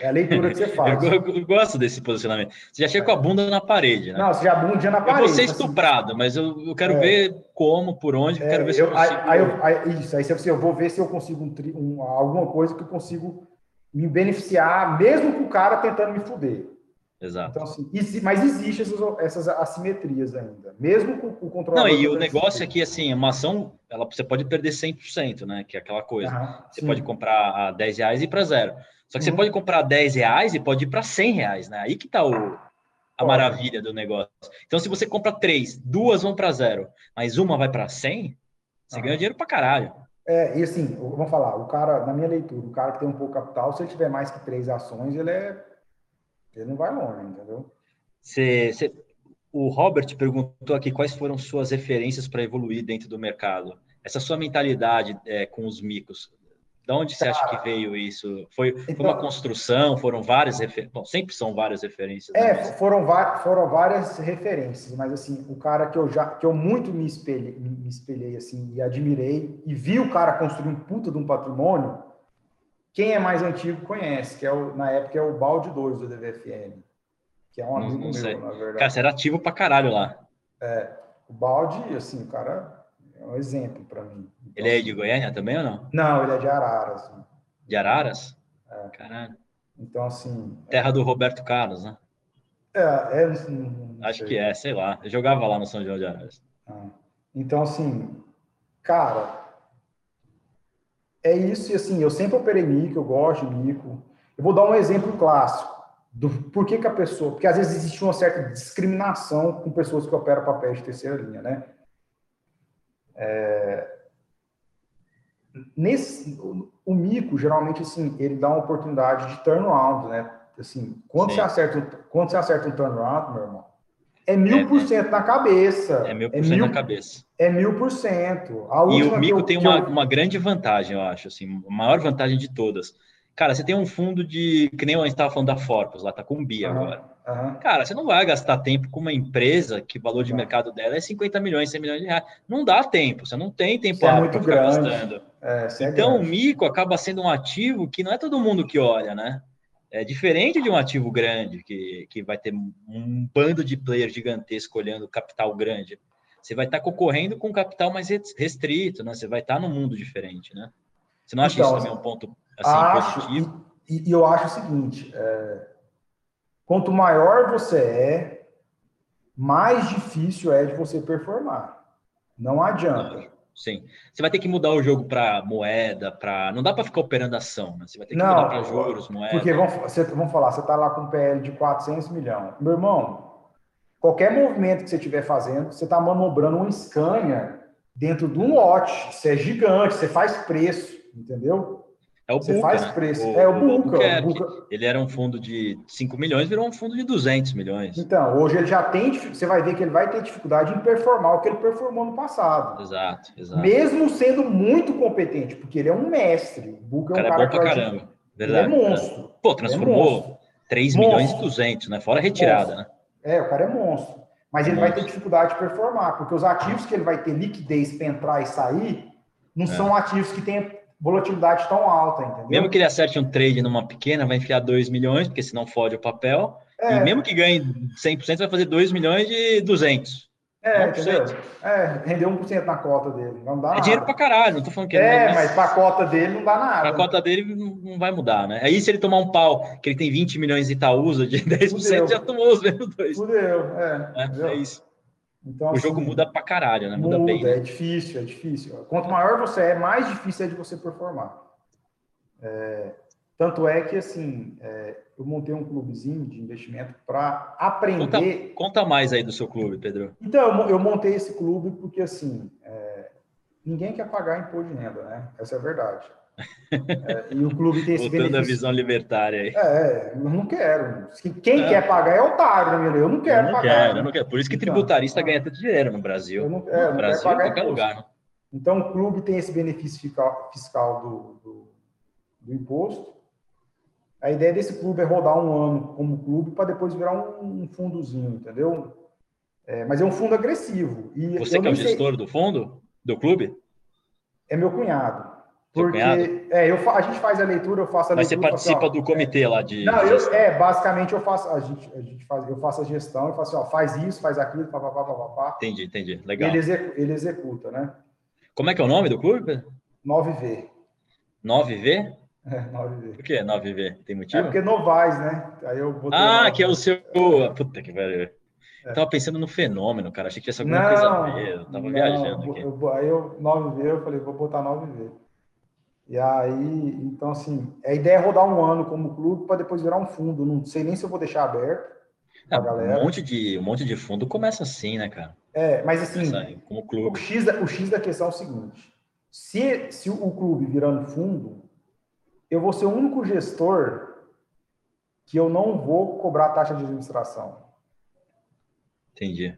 É a leitura que você faz. eu, eu, eu, gosto desse posicionamento. Você já chega com a bunda na parede, né? Não, você já bunda na parede. Eu vou ser estuprado, assim, mas eu, eu quero é, ver como, por onde, é, quero ver se eu, consigo... Aí, aí, isso, aí você, eu vou ver se eu consigo um, um, alguma coisa que eu consigo me beneficiar, mesmo com o cara tentando me fuder. Exato. Então, assim, mas existem essas, essas assimetrias ainda, mesmo com, o controlador. Não, e o negócio é que, assim, uma ação, ela, você pode perder 100%, né? Que é aquela coisa. você sim. pode comprar a 10 reais e ir para zero. Só que uhum. você pode comprar 10 reais e pode ir para 100 reais, né? Aí que tá o, a maravilha do negócio. Então, se você compra três, duas vão para zero, mas uma vai para 100, você uhum. ganha dinheiro para caralho. É, e assim, vamos falar, o cara, na minha leitura, o cara que tem um pouco capital, se ele tiver mais que três ações, ele é. Ele não vai longe, entendeu? Você, você, o Robert perguntou aqui quais foram suas referências para evoluir dentro do mercado. Essa sua mentalidade é, com os micos, de onde você acha que veio isso? Foi, então, foi uma construção? Foram várias referências? Bom, sempre são várias referências. É, né? foram, foram várias referências, mas assim, o cara que eu já que eu muito me espelhei, me espelhei assim e admirei e vi o cara construir um puta de um patrimônio, quem é mais antigo conhece, que é o, na época é o Balde 2 do DVFN, que é um amigo não, não meu, na verdade. Cara, você era ativo pra caralho lá. É, o Balde, assim, o cara é um exemplo para mim. Então, ele é de Goiânia também ou não? Não, ele é de Araras. De Araras? É. Caralho. Então, assim. Terra do Roberto Carlos, né? É, é não Acho sei. que é, sei lá. Eu jogava lá no São João de Araras. Ah. Então, assim, cara, é isso. E assim, eu sempre operei mico, eu gosto de mico. Eu vou dar um exemplo clássico do por que, que a pessoa. Porque às vezes existe uma certa discriminação com pessoas que operam papéis de terceira linha, né? É, nesse, o, mico, geralmente, assim, ele dá uma oportunidade de turnaround, né? Assim, quando você, acerta, quando você acerta um turnaround, meu irmão, é mil é, por cento na cabeça. É mil por cento na cabeça. É mil por cento. E o mico eu, tem uma, eu... uma grande vantagem, eu acho, assim, a maior vantagem de todas. Cara, você tem um fundo de, que nem a gente estava falando da Forpus, lá tá com BIA uhum. agora. Uhum. Cara, você não vai gastar tempo com uma empresa que o valor de uhum. mercado dela é 50 milhões, 100 milhões de reais. Não dá tempo, você não tem tempo é muito grande. gastando. É, é então, o mico acaba sendo um ativo que não é todo mundo que olha, né? É diferente de um ativo grande, que, que vai ter um bando de players gigantesco olhando capital grande. Você vai estar concorrendo com capital mais restrito, né? Você vai estar num mundo diferente, né? Você não acha então, isso também um ponto assim, acho, positivo? E, e, eu acho o seguinte: é, Quanto maior você é, mais difícil é de você performar. Não adianta. Sim. Você vai ter que mudar o jogo para moeda, para. Não dá para ficar operando ação, né? Você vai ter que Não, mudar para juros, moeda. Porque vamos, você, vamos falar, você está lá com um PL de 400 milhões. Meu irmão, qualquer movimento que você estiver fazendo, você está manobrando um Scania dentro de um lote. Você é gigante, você faz preço, entendeu? É o Você Buca, faz né? preço. O, é o Buca. O Buca. Ele era um fundo de 5 milhões, virou um fundo de 200 milhões. Então, hoje ele já tem, você vai ver que ele vai ter dificuldade em performar o que ele performou no passado. Exato, exato. Mesmo sendo muito competente, porque ele é um mestre. O Buca é um cara, cara é bom pra caramba. Verdade, ele é monstro. Pô, é transformou é 3 monstro. milhões e 200, né? Fora retirada, monstro. né? É, o cara é monstro. Mas ele monstro. vai ter dificuldade de performar, porque os ativos que ele vai ter liquidez para entrar e sair não é. são ativos que têm volatilidade tão alta, entendeu? Mesmo que ele acerte um trade numa pequena, vai enfiar 2 milhões, porque senão fode o papel. É. E mesmo que ganhe 100%, vai fazer 2 milhões de 200. É, entendeu? É, rendeu 1% na cota dele. Não dá é nada. dinheiro pra caralho, não tô falando que É, é mas pra cota dele não dá nada. Pra cota dele não vai mudar, né? Aí se ele tomar um pau, que ele tem 20 milhões de Itaúsa, de 10%, Fudeu. já tomou os mesmos dois. Fudeu, é. É, é isso. Então, o assim, jogo muda pra caralho, né? Muda, muda bem. É difícil, é difícil. Quanto maior você é, mais difícil é de você performar. É, tanto é que, assim, é, eu montei um clubezinho de investimento para aprender. Conta, conta, mais aí do seu clube, Pedro. Então, eu montei esse clube porque, assim, é, ninguém quer pagar imposto de renda, né? Essa é a verdade. É, e o clube tem esse Voltando benefício. a visão libertária aí. É, eu não quero. Quem é. quer pagar é otário, né, Eu não quero eu não pagar. Quero, eu não quero. Por isso que então, tributarista ganha tanto dinheiro no Brasil. Eu não, é, no Brasil, em qualquer lugar. Né? Então, o clube tem esse benefício fiscal, fiscal do, do, do imposto a ideia desse clube é rodar um ano como clube para depois virar um, um fundozinho, entendeu? É, mas é um fundo agressivo. E Você que é o gestor sei... do fundo, do clube? É meu cunhado. Porque é, eu, a gente faz a leitura, eu faço a Mas leitura. Mas você participa assim, do comitê é, lá de. Não, eu, é, basicamente eu faço, a gente, a gente faz, eu faço a gestão e faço assim, ó, faz isso, faz aquilo, papapá, papapá. Entendi, entendi. Legal. Ele executa, ele executa, né? Como é que é o nome do clube? 9V. 9V? É, 9V. Por que 9V? Tem motivo? É porque Novais, né? Aí eu ah, que é o seu. Puta que pariu. É. Tava pensando no fenômeno, cara. Achei que tinha alguma não, coisa a ver. Eu tava não, viajando aqui. Eu, aí eu, 9V, eu falei, vou botar 9V. E aí, então, assim, a ideia é rodar um ano como clube para depois virar um fundo. Não sei nem se eu vou deixar aberto. É, galera. Um monte, de, um monte de fundo começa assim, né, cara? É, mas assim, como clube. O, X da, o X da questão é o seguinte: se, se o clube virando fundo, eu vou ser o único gestor que eu não vou cobrar taxa de administração. Entendi.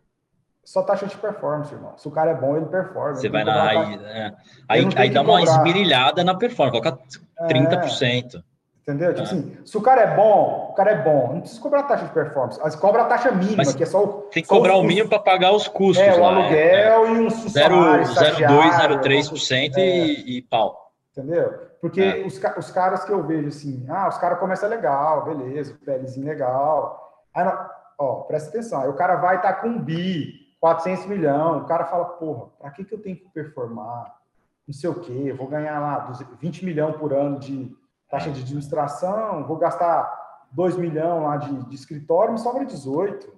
Só taxa de performance, irmão. Se o cara é bom, ele performa. Você vai na. Aí, é. aí, aí dá uma esmirilhada na performance, coloca 30%. É, entendeu? Tipo é. assim, se o cara é bom, o cara é bom. Não precisa cobrar taxa de performance. Você cobra a taxa mínima, Mas que é só o. Tem que cobrar o mínimo para pagar os custos. É, o lá, aluguel é. e um funcionário. 0,2, 0,3% e, e pau. Entendeu? Porque é. os, os caras que eu vejo assim, ah, os caras começam legal, beleza, pelezinho legal. Aí, ó, presta atenção, aí o cara vai estar tá com um bi, 400 milhões, o cara fala, porra, para que, que eu tenho que performar? Não sei o quê, vou ganhar lá 20 milhões por ano de taxa de administração, vou gastar 2 milhões lá de, de escritório, me sobra 18,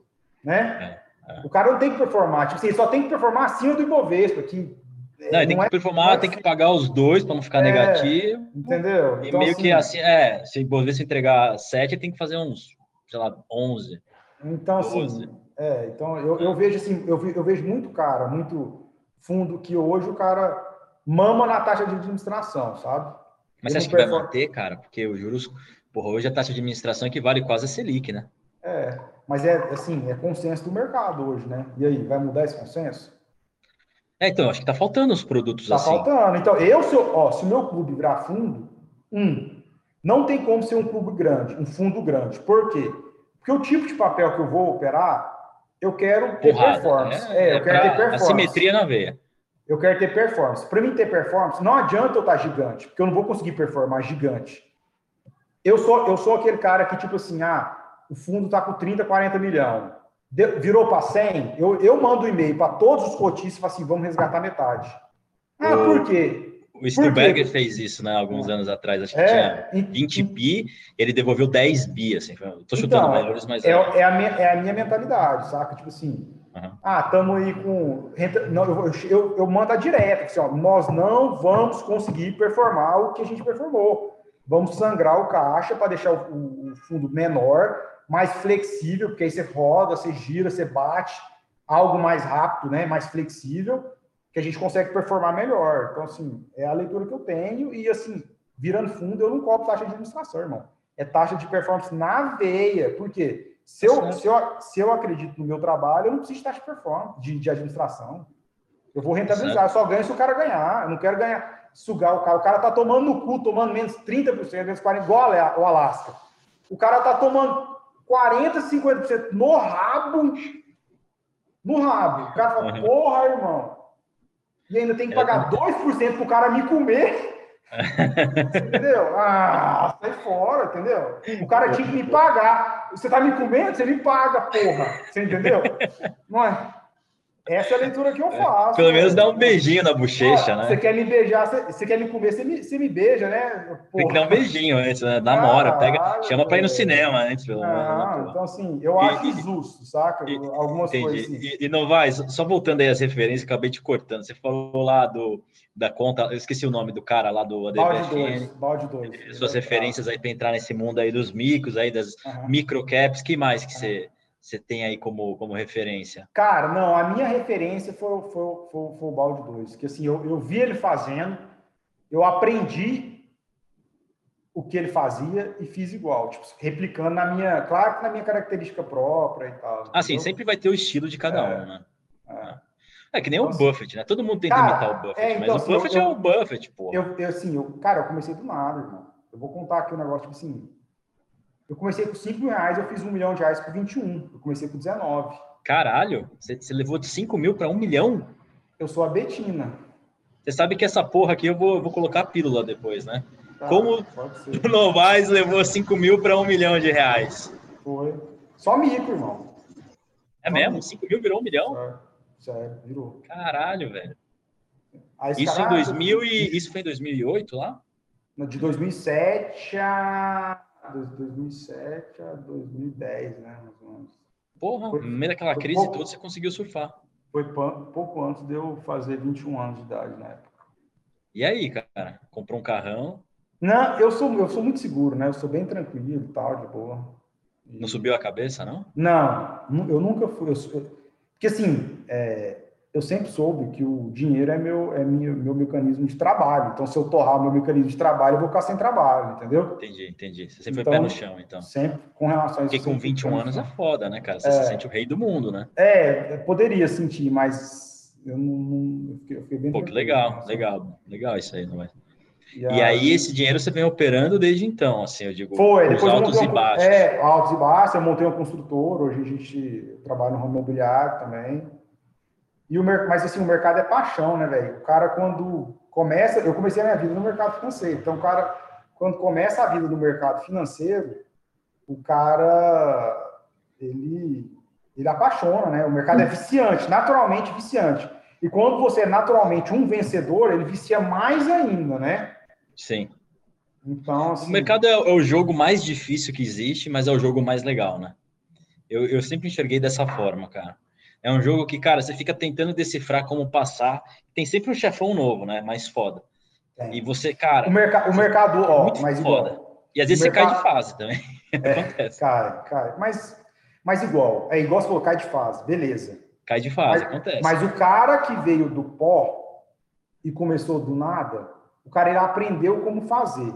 né? É, é. O cara não tem que performar, tipo assim, ele só tem que performar acima do Ibovespa, que não, tem que é performar, tem que pagar os dois para não ficar é, negativo. Entendeu? E então, meio assim, que assim, é, se você entregar 7, tem que fazer uns, sei lá, 11. Então, 12. assim, é, então eu, eu vejo assim, eu, eu vejo muito cara, muito fundo que hoje o cara mama na taxa de administração, sabe? Mas você acha que vai manter, cara? Porque os juros, porra, hoje a taxa de administração equivale quase a Selic, né? É, mas é assim, é consenso do mercado hoje, né? E aí, vai mudar esse consenso? É, então, acho que tá faltando os produtos tá assim. Tá faltando. Então, eu, se, eu, ó, se o meu clube virar fundo, um, não tem como ser um clube grande, um fundo grande. Por quê? Porque o tipo de papel que eu vou operar, eu quero ter Porrada, performance. É, é, eu quero ter performance. Assimetria na veia. Eu quero ter performance. Para mim ter performance, não adianta eu estar tá gigante, porque eu não vou conseguir performar gigante. Eu sou, eu sou aquele cara que, tipo assim, ah, o fundo está com 30, 40 milhões virou para 100, eu, eu mando um e-mail para todos os cotistas e falo assim, vamos resgatar metade. Ah, o, por quê? O Stuberger fez isso, né, alguns anos atrás, acho que é, tinha 20 bi, ele devolveu 10 bi, assim, tô chutando então, valores, mas... É, é, a minha, é a minha mentalidade, saca? Tipo assim, uhum. ah, estamos aí com... Não, eu, eu, eu mando a direta, assim, ó, nós não vamos conseguir performar o que a gente performou. Vamos sangrar o caixa para deixar o, o fundo menor mais flexível, porque aí você roda, você gira, você bate, algo mais rápido, né? Mais flexível, que a gente consegue performar melhor. Então, assim, é a leitura que eu tenho e, assim, virando fundo, eu não cobro taxa de administração, irmão. É taxa de performance na veia. Por quê? Se eu, se eu, se eu acredito no meu trabalho, eu não preciso de taxa de performance, de, de administração. Eu vou rentabilizar, eu só ganho se o cara ganhar. Eu não quero ganhar, sugar o cara. O cara tá tomando no cu, tomando menos 30%, menos 40%, igual o Alasca. O cara tá tomando 40%, 50% no rabo. No rabo. O cara fala, porra, irmão. E ainda tem que pagar 2% pro cara me comer. entendeu? Ah, sai fora, entendeu? O cara tinha que me pagar. Você tá me comendo? Você me paga, porra. Você entendeu? Não é? Essa é a leitura que eu é, faço. Pelo menos dá um beijinho na bochecha, ah, né? Você quer me beijar, você, você quer me comer, você me, você me beija, né? Porra. Tem que dar um beijinho antes, né? Namora, pega, chama pra ir no cinema antes, pelo menos. Né, então, assim, eu acho e, justo, saca? E, Algumas entendi. coisas assim. E, e não vai, só voltando aí as referências, acabei te cortando. Você falou lá do, da conta, eu esqueci o nome do cara lá do ADBFN. Balde 2. Suas referências aí para entrar nesse mundo aí dos micos, aí das uhum. microcaps, que mais que você você tem aí como, como referência? Cara, não, a minha referência foi, foi, foi, foi o Balde 2, que assim, eu, eu vi ele fazendo, eu aprendi o que ele fazia e fiz igual, tipo, replicando na minha, claro que na minha característica própria e tal. Ah, sim, sempre vai ter o estilo de cada é, um, né? É. é. que nem então, o assim, Buffett, né? Todo mundo tenta cara, imitar o Buffett, é, então, mas assim, o Buffett eu, é o Buffett, pô. Eu, eu, assim, eu, cara, eu comecei do nada, irmão. Eu vou contar aqui um negócio, tipo assim, eu comecei com 5 mil reais, eu fiz um milhão de reais com 21. Eu comecei com 19. Caralho, você, você levou de 5 mil para um milhão? Eu sou a Betina. Você sabe que essa porra aqui eu vou, eu vou colocar a pílula depois, né? Tá, Como o Novaes levou 5 mil para um milhão de reais? Foi. Só mico, irmão. É Só mesmo? 5 mil virou um milhão? É, sério, virou. Caralho, velho. isso em 2000 e... Isso foi em 2008 lá? De 2007 a 2007 a 2010, né? Mais ou menos. Porra, foi, no meio daquela crise pouco, toda você conseguiu surfar. Foi pouco antes de eu fazer 21 anos de idade na época. E aí, cara? Comprou um carrão? Não, eu sou, eu sou muito seguro, né? Eu sou bem tranquilo e tal, de boa. E... Não subiu a cabeça, não? Não, eu nunca fui. Eu, porque assim, é, eu sempre soube que o dinheiro é meu, é meu, meu mecanismo de trabalho. Então, se eu torrar o meu mecanismo de trabalho, eu vou ficar sem trabalho, entendeu? Entendi, entendi. Você sempre então, foi pé no chão, então. Sempre com relação a isso. Porque com 21 anos é foda, né, cara? Você é, se sente o rei do mundo, né? É, poderia sentir, mas eu não. não eu fiquei, eu fiquei bem Pô, que legal, legal, legal isso aí, não é? E, e aí, esse dinheiro você vem operando desde então, assim, eu digo, Foi, depois altos e baixos. É, altos e baixos, eu montei um construtor, hoje a gente trabalha no ramo imobiliário também. E o, mas assim, o mercado é paixão, né, velho? O cara, quando começa. Eu comecei a minha vida no mercado financeiro. Então, o cara, quando começa a vida no mercado financeiro, o cara. Ele, ele apaixona, né? O mercado é viciante, naturalmente viciante. E quando você é naturalmente um vencedor, ele vicia mais ainda, né? Sim. Então, assim... O mercado é, é, o jogo mais difícil que existe, mas é o jogo mais legal, né? Eu, eu sempre enxerguei dessa forma, cara. É um jogo que, cara, você fica tentando decifrar como passar. Tem sempre um chefão novo, né? Mais foda. É. E você, cara. O, merc o mercado, ó, muito mas foda. Igual. E às vezes você mercado... cai de fase também. É, acontece. Cai, cai. Mas, mas igual. É igual você falou, cai de fase. Beleza. Cai de fase, mas, acontece. Mas o cara que veio do pó e começou do nada, o cara ele aprendeu como fazer.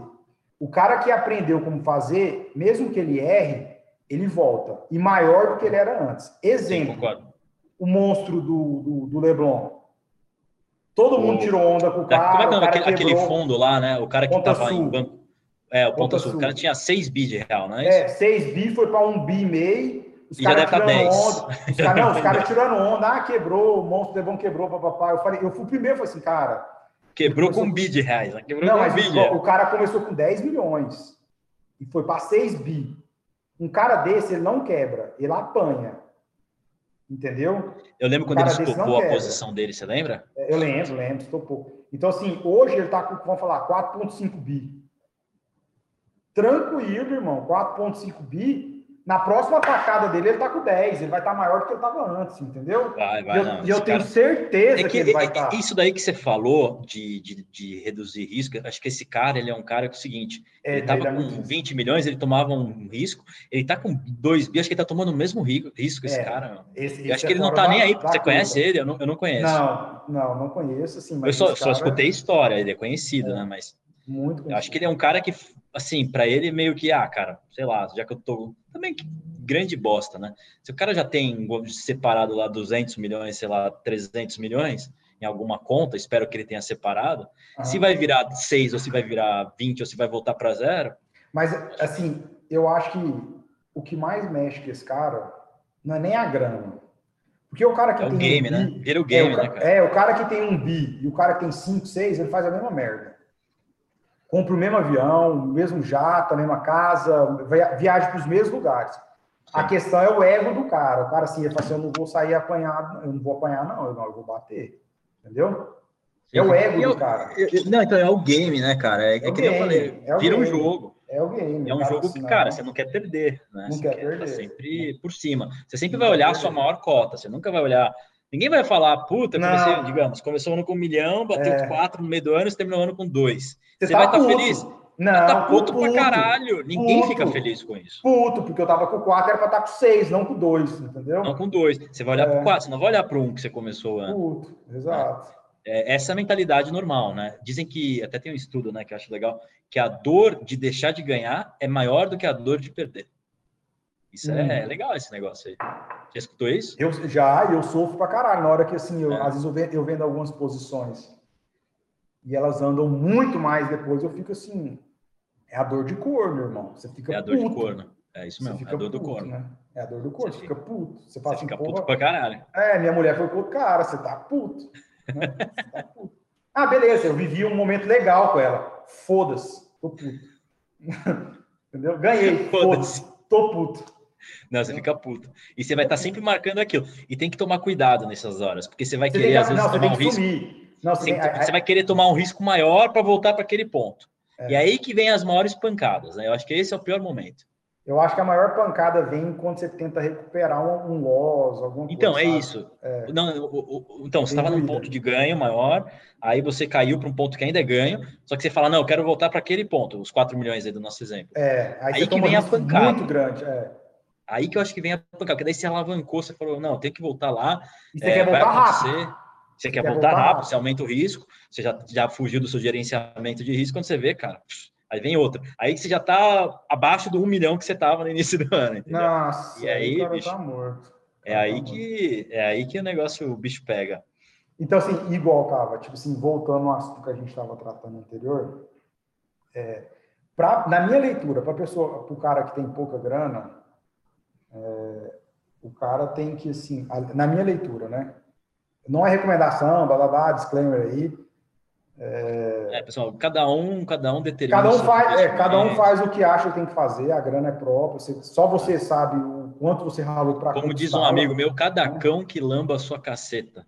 O cara que aprendeu como fazer, mesmo que ele erre, ele volta. E maior do que ele era antes. Exemplo. Sim, concordo o monstro do, do, do Leblon. Todo o... mundo tirou onda com o cara. Como é que é aquele, aquele, fundo lá, né? O cara que Ponta tava Sul. em banco. É, o Ponta, Ponta Sul. Sul. O cara tinha 6 bi de real, não é isso? É, 6 bi foi para 1 bi e meio. Os caras tirando 10. onda. Os cara, não, os caras tirando onda. Ah, quebrou, o monstro Leblon quebrou, papapá. Eu falei, eu fui primeiro, falei assim, cara. Quebrou com um bi de reais. Né? Quebrou não, com mas bi, o, o cara começou com 10 milhões e foi para 6 bi. Um cara desse, ele não quebra, ele apanha. Entendeu? Eu lembro quando ele estopou a posição dele, você lembra? É, eu lembro, lembro, estopou. Então, assim, hoje ele está com, vamos falar, 4,5 bi. Tranquilo, irmão, 4,5 bi na próxima atacada dele, ele tá com 10, ele vai estar tá maior do que ele estava antes, entendeu? Vai, vai, e eu, não, e eu tenho cara... certeza é que, que, ele vai estar. Tá. Isso daí que você falou de, de, de, reduzir risco, acho que esse cara, ele é um cara que é o seguinte, é, ele estava com muito... 20 milhões, ele tomava um risco, ele tá com 2 bi, acho que ele tá tomando o mesmo risco, risco esse é, cara. Esse, eu acho que ele não tá da, nem aí, você conhece ele? Eu não, eu não conheço. Não, não, não conheço, assim, Eu só, só escutei história, ele é conhecido, é. né, mas... Muito Eu acho que ele é um cara que, assim, para ele meio que, ah, cara, sei lá, já que eu tô. Também grande bosta, né? Se o cara já tem separado lá 200 milhões, sei lá, 300 milhões em alguma conta, espero que ele tenha separado. Ah. Se vai virar 6 ou se vai virar 20 ou se vai voltar para zero. Mas, assim, eu acho que o que mais mexe com esse cara não é nem a grana. Porque o cara que é tem. O game, um né? bi, né? Vira o game, é, o, né, cara? É, o cara que tem um bi e o cara que tem 5, 6, ele faz a mesma merda compra o mesmo avião, o mesmo jato, a mesma casa, viaja para os mesmos lugares. A questão é o ego do cara. O cara assim, ele fala assim, eu não vou sair apanhado, eu não vou apanhar, não, eu, não, eu vou bater. Entendeu? É o ego eu, do cara. Eu, não, então é o game, né, cara? É, é, é que nem eu falei, é vira um jogo. É o game. É um jogo que, cara, você não quer perder, né? Não você quer, quer perder. sempre por cima. Você sempre vai olhar a sua maior cota, você nunca vai olhar. Ninguém vai falar, puta, comecei, digamos, começou o ano com um milhão, bateu é. quatro no meio do ano e terminou o ano com dois. Você, você tá vai estar tá feliz? Não, tá puto, puto pra caralho. Ninguém puto, fica feliz com isso. Puto, porque eu tava com 4, era pra estar tá com 6, não com 2, entendeu? Não com 2. Você vai olhar é. pro 4, você não vai olhar pro 1 um que você começou o ano. Puto, exato. É, essa é a mentalidade normal, né? Dizem que, até tem um estudo, né, que eu acho legal, que a dor de deixar de ganhar é maior do que a dor de perder. Isso hum. é legal, esse negócio aí. Já escutou isso? Eu já, eu sofro pra caralho. Na hora que, assim, eu, é. às vezes eu vendo, eu vendo algumas posições e elas andam muito mais depois, eu fico assim, é a dor de cor, meu irmão. Você fica É a dor puto. de corno. É isso mesmo, é a dor puto, do corno. Né? É a dor do corno, você, fica, puto. Você, fala você assim, fica puto pra caralho. É, minha mulher foi puto, cara, você tá puto. Né? tá puto. Ah, beleza, eu vivi um momento legal com ela. Foda-se, tô puto. Entendeu? Ganhei, foda-se, tô puto. Não, você fica puto. E você vai estar tá sempre marcando aquilo. E tem que tomar cuidado nessas horas, porque você vai você querer, às vezes, não, tomar um risco. Não, você, tem, você vai querer tomar um risco maior para voltar para aquele ponto. É. E aí que vem as maiores pancadas, né? Eu acho que esse é o pior momento. Eu acho que a maior pancada vem quando você tenta recuperar um, um loss, alguma então, coisa. Então, é isso. É. Não, então, você estava num ponto de ganho maior, aí você caiu para um ponto que ainda é ganho, só que você fala, não, eu quero voltar para aquele ponto, os 4 milhões aí do nosso exemplo. É, aí, aí que vem a pancada. Muito grande, é. Aí que eu acho que vem a pancada, porque daí você alavancou, você falou, não, tem que voltar lá. E você é, quer voltar rápido. Você, quer, quer voltar, voltar rápido, rápido, você aumenta o risco, você já, já fugiu do seu gerenciamento de risco, quando você vê, cara, Aí vem outra. Aí você já tá abaixo do um milhão que você tava no início do ano. Entendeu? Nossa, e aí, o bicho, tá morto. É aí tá que é aí que o negócio o bicho pega. Então, assim, igual, Cava, tipo assim, voltando ao assunto que a gente estava tratando anterior, é, pra, na minha leitura, para pessoa, para o cara que tem pouca grana, é, o cara tem que, assim, na minha leitura, né? Não é recomendação, blá blá blá, disclaimer aí, é... é, pessoal, cada um, cada um determina. Cada um faz, é, cada um faz o que acha que tem que fazer. A grana é própria. Você, só você sabe o quanto você ralou para. Como diz um amigo meu, cada cão que lamba a sua caceta.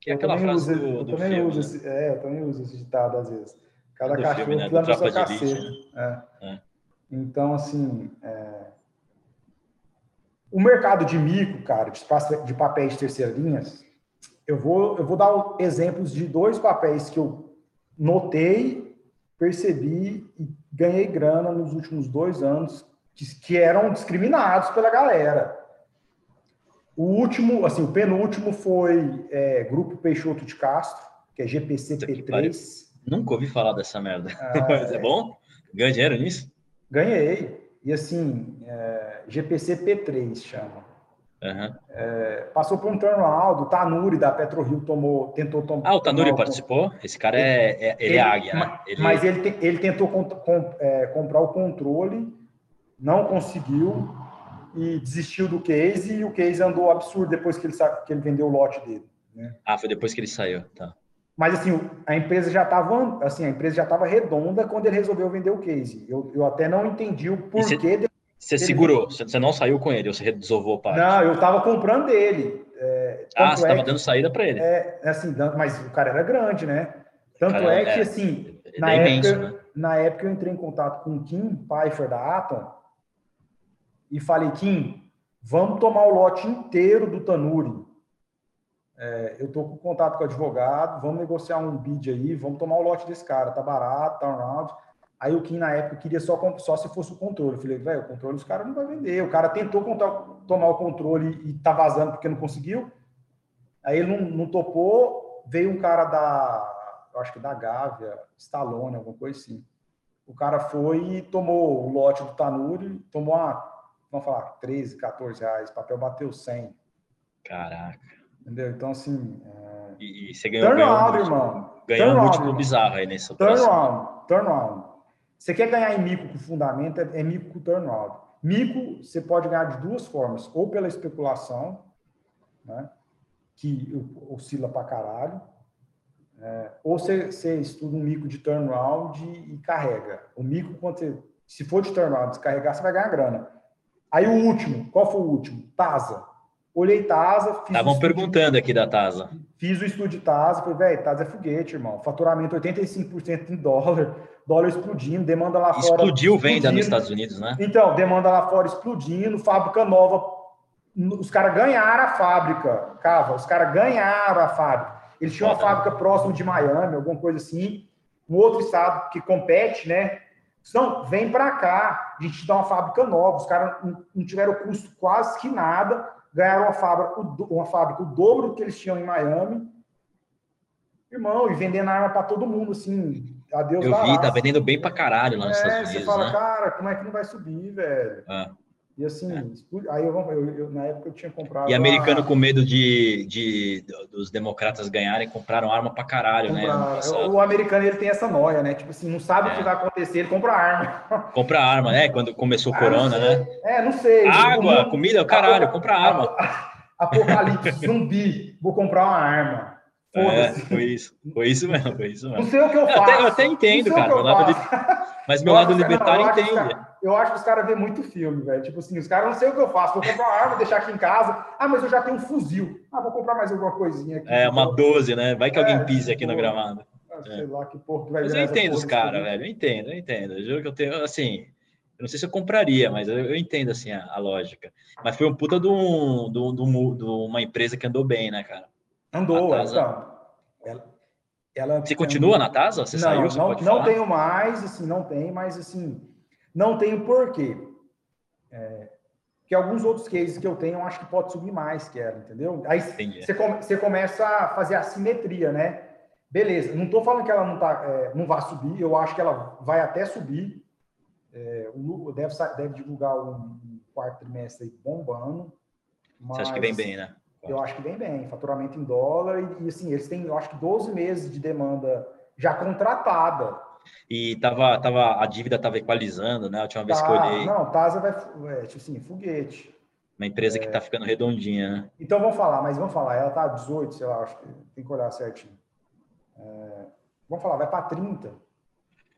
Que é aquela frase uso, do, eu do também filme. Uso né? esse, é, eu também uso esse ditado às vezes. Cada cachorro filme, né? que lamba a sua caceta. Né? É. É. Então, assim, é... o mercado de mico, cara, de papéis de terceira linhas, eu vou, eu vou dar exemplos de dois papéis que eu notei, percebi e ganhei grana nos últimos dois anos que, que eram discriminados pela galera. O último, assim, o penúltimo foi é, Grupo Peixoto de Castro, que é GPCP3. Nunca ouvi falar dessa merda. Ah, Mas é, é bom? Ganha dinheiro nisso? Ganhei. E assim, é, GPCP3 chama. Uhum. É, passou por um turnaround, o Tanuri da PetroRio tomou, tentou tomar. Ah, o Tanuri participou? Esse cara é, é ele, ele é águia, né? Ele... Mas ele, te, ele tentou com, com, é, comprar o controle, não conseguiu e desistiu do case e o case andou absurdo depois que ele, que ele vendeu o lote dele. Né? Ah, foi depois que ele saiu, tá. Mas assim, a empresa já estava assim, a empresa já estava redonda quando ele resolveu vender o case. Eu, eu até não entendi o porquê de você ele... segurou, você não saiu com ele, ou você desovou parte? Não, eu estava comprando dele. É, ah, você estava é dando saída para ele. É, assim, mas o cara era grande, né? Tanto cara, é que, assim, na, é época, imenso, né? na época eu entrei em contato com o Kim Pfeiffer da Atom e falei, Kim, vamos tomar o lote inteiro do Tanuri. É, eu estou com contato com o advogado, vamos negociar um bid aí, vamos tomar o lote desse cara, tá barato, tá round. Aí o Kim, na época, queria só, só se fosse o controle. Eu falei, velho, o controle os caras não vai vender. O cara tentou contar, tomar o controle e tá vazando porque não conseguiu. Aí ele não, não topou. Veio um cara da, eu acho que da Gávea, Stallone, alguma coisa assim. O cara foi e tomou o lote do Tanuri, tomou uma, vamos falar, 13, 14 reais. O papel bateu 100. Caraca. Entendeu? Então, assim. É... E, e, você ganhou, turn ganhou, around, irmão. Ganhou um múltiplo bizarro aí nessa turn operação. Turn around. Você quer ganhar em mico com fundamento, é, é mico com turnout. Mico você pode ganhar de duas formas, ou pela especulação, né, que oscila para caralho, é, ou você, você, estuda um mico de turnaround e carrega. O mico, quando você, se for de turnaround, descarregar, você vai ganhar grana. Aí o último, qual foi o último? Tasa. Olhei Tasa. Estavam perguntando aqui da Tasa. Fiz o estudo de Tasa, falei, velho, Tasa é foguete, irmão. Faturamento 85% em dólar, dólar explodindo, demanda lá fora. Explodiu venda nos Estados Unidos, né? Então, demanda lá fora explodindo, fábrica nova. Os caras ganharam a fábrica, Cava, os caras ganharam a fábrica. Eles tinham uma fábrica próxima de Miami, alguma coisa assim, um outro estado que compete, né? Então, vem para cá, a gente dá uma fábrica nova. Os caras não tiveram custo quase que nada, ganharam uma fábrica, uma fábrica o dobro do que eles tinham em Miami. Irmão, e vendendo arma para todo mundo, assim, adeus. Eu vi, tá vendendo bem para caralho lá nos é, Estados Unidos. Você fala, né? cara, como é que não vai subir, velho? Ah. E assim, é. aí eu, eu, eu, na época eu tinha comprado. E americano a... com medo de, de, dos democratas ganharem, compraram arma pra caralho, né? O americano ele tem essa noia, né? Tipo assim, não sabe é. o que é. vai acontecer, ele compra arma. Compra arma, né? Quando começou o ah, corona, né? É, não sei. Água, comida, caralho, compra arma. Apocalipse, zumbi, vou comprar uma arma. É, foi isso. Foi isso mesmo, foi isso mesmo. Não sei o que eu faço. Eu até, eu até entendo, cara. Mas meu lado libertário entende. Eu acho que os caras vêem muito filme, velho. Tipo assim, os caras não sei o que eu faço. Vou comprar uma arma, deixar aqui em casa. Ah, mas eu já tenho um fuzil. Ah, vou comprar mais alguma coisinha aqui. É, uma 12, né? Vai que é, alguém pise aqui no gramado. Ah, sei é. lá que porra que vai Mas eu entendo os caras, velho. Eu entendo, eu entendo. Eu juro que eu tenho, assim. Eu não sei se eu compraria, mas eu, eu entendo, assim, a, a, lógica. Mas foi um puta de, um, de, um, de, uma empresa que andou bem, né, cara? Andou, então. Ela, ela Você continua na Tasa? Você não, saiu? Você não, não tenho mais, assim, não tem, mas assim, não tenho por quê. É, que alguns outros cases que eu tenho, eu acho que pode subir mais que ela, entendeu? Aí você, come, você começa a fazer a simetria, né? Beleza, não estou falando que ela não, tá, é, não vai subir, eu acho que ela vai até subir. É, o deve, deve divulgar um, quarto trimestre bombando. Mas, você acha que vem bem, né? Eu acho que vem bem, faturamento em dólar, e, assim, eles têm, eu acho que 12 meses de demanda já contratada. E tava, tava, a dívida estava equalizando, né? A última vez tá, que eu olhei. Não, Tasa vai, é, tipo assim, foguete. Uma empresa é... que está ficando redondinha, né? Então vamos falar, mas vamos falar, ela tá 18, sei lá, acho que tem que olhar certinho. É... Vamos falar, vai para 30.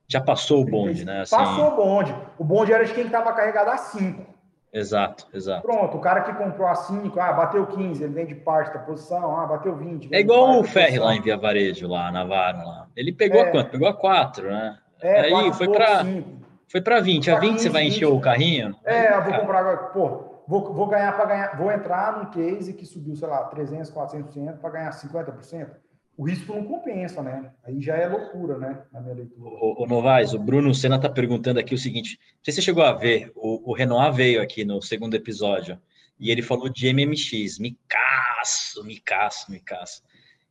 Já passou o bonde, né? Assim... Passou o bonde. O bonde era de quem estava carregado a 5. Exato, exato. Pronto, o cara que comprou a 5, ah, bateu 15, ele vende parte da posição, ah, bateu 20. É igual o Ferri lá em Via Varejo, lá, Navarro, lá. Ele pegou é. a quanto? Pegou a 4, né? É, Aí foi para foi para 20. A 20 15, você vai encher 20. o carrinho? É, eu vou comprar agora, pô, vou, vou ganhar para ganhar, vou entrar num case que subiu, sei lá, 300, 400% para ganhar 50% o risco não compensa, né? Aí já é loucura, né? Na minha leitura. O, o Novaes, o Bruno Senna está perguntando aqui o seguinte: não sei se você chegou a ver, o, o Renoir veio aqui no segundo episódio e ele falou de MMX, micaço, micaço, micaço.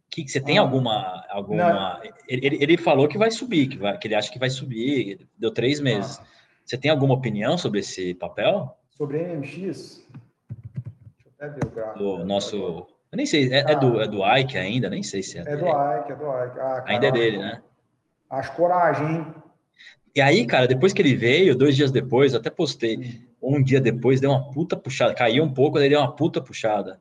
Que, que você tem ah, alguma. alguma ele, ele falou que vai subir, que, vai, que ele acha que vai subir, deu três meses. Ah. Você tem alguma opinião sobre esse papel? Sobre MMX? Deixa eu até ver o gráfico. Do nosso eu nem sei, é, ah, é, do, é do Ike ainda? Nem sei se é. É do Ike, é do Ike. Ah, ainda é dele, né? Acho coragem, hein? E aí, cara, depois que ele veio, dois dias depois, eu até postei, hum. um dia depois, deu uma puta puxada, caiu um pouco, daí deu uma puta puxada.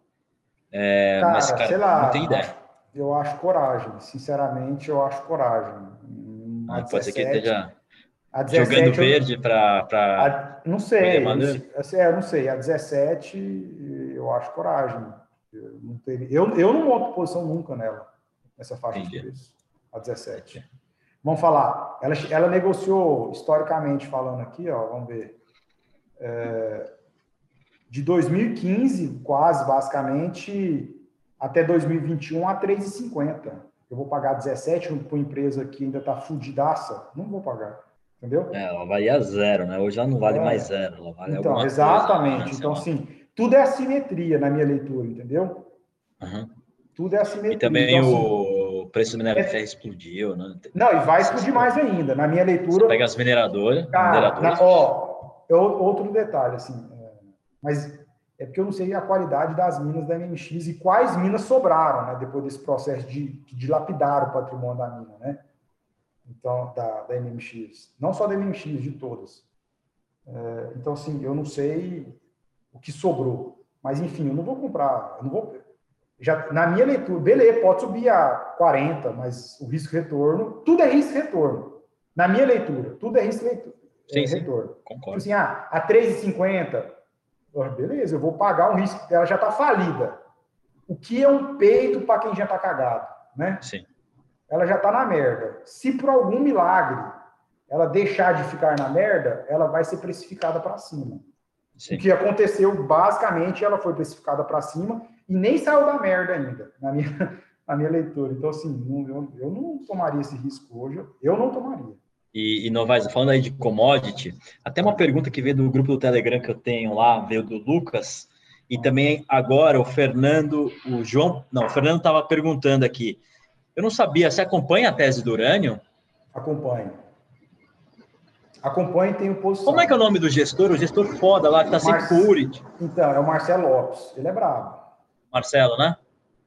É, cara, mas, cara, sei lá, não tem ideia. Eu acho coragem, sinceramente, eu acho coragem. Ah, pode 17, ser que esteja jogando verde para. Não sei, assim, é, eu não sei. A 17, eu acho coragem. Eu não, teria, eu, eu não monto posição nunca nela, nessa faixa Entendi. de preço, a 17. Vamos falar, ela, ela negociou, historicamente falando aqui, ó, vamos ver, é, de 2015, quase, basicamente, até 2021, a 3,50. Eu vou pagar 17 para uma empresa que ainda está fudidaça? Não vou pagar. Entendeu? É, ela valia zero, né? Hoje ela não vale é. mais zero. Ela vale então, exatamente. Coisa, né? Então, assim, tudo é assimetria na minha leitura, entendeu? Uhum. Tudo é assimetria. E também então, o assim, preço do minério de ferro explodiu, né? Não, e vai explodir mais ainda. Na minha leitura. Você pega as mineradoras. Cara, mineradoras. Na, ó, é outro detalhe, assim. É, mas é porque eu não sei a qualidade das minas da MMX e quais minas sobraram, né? Depois desse processo de, de dilapidar o patrimônio da mina, né? Então, da, da MMX. Não só da MMX, de todas. É, então, assim, eu não sei o que sobrou. Mas, enfim, eu não vou comprar, eu não vou. Já, na minha leitura, beleza, pode subir a 40, mas o risco-retorno, tudo é risco-retorno. Na minha leitura, tudo é risco-retorno. Sim, sim, retorno. Concordo. Tipo assim, ah, a 3,50, beleza, eu vou pagar um risco, ela já está falida. O que é um peito para quem já está cagado, né? Sim. Ela já está na merda. Se por algum milagre ela deixar de ficar na merda, ela vai ser precificada para cima. Sim. O que aconteceu, basicamente, ela foi precificada para cima e nem saiu da merda ainda, na minha, na minha leitura. Então, assim, não, eu, eu não tomaria esse risco hoje, eu não tomaria. E, e Novaes, falando aí de commodity, até uma pergunta que veio do grupo do Telegram que eu tenho lá, veio do Lucas, e também agora o Fernando, o João, não, o Fernando estava perguntando aqui, eu não sabia, você acompanha a tese do urânio? Acompanho. Acompanho e tenho posição. Como é que é o nome do gestor? O gestor foda lá, que está sempre com o Então, é o Marcelo Lopes, ele é brabo. Marcelo, né?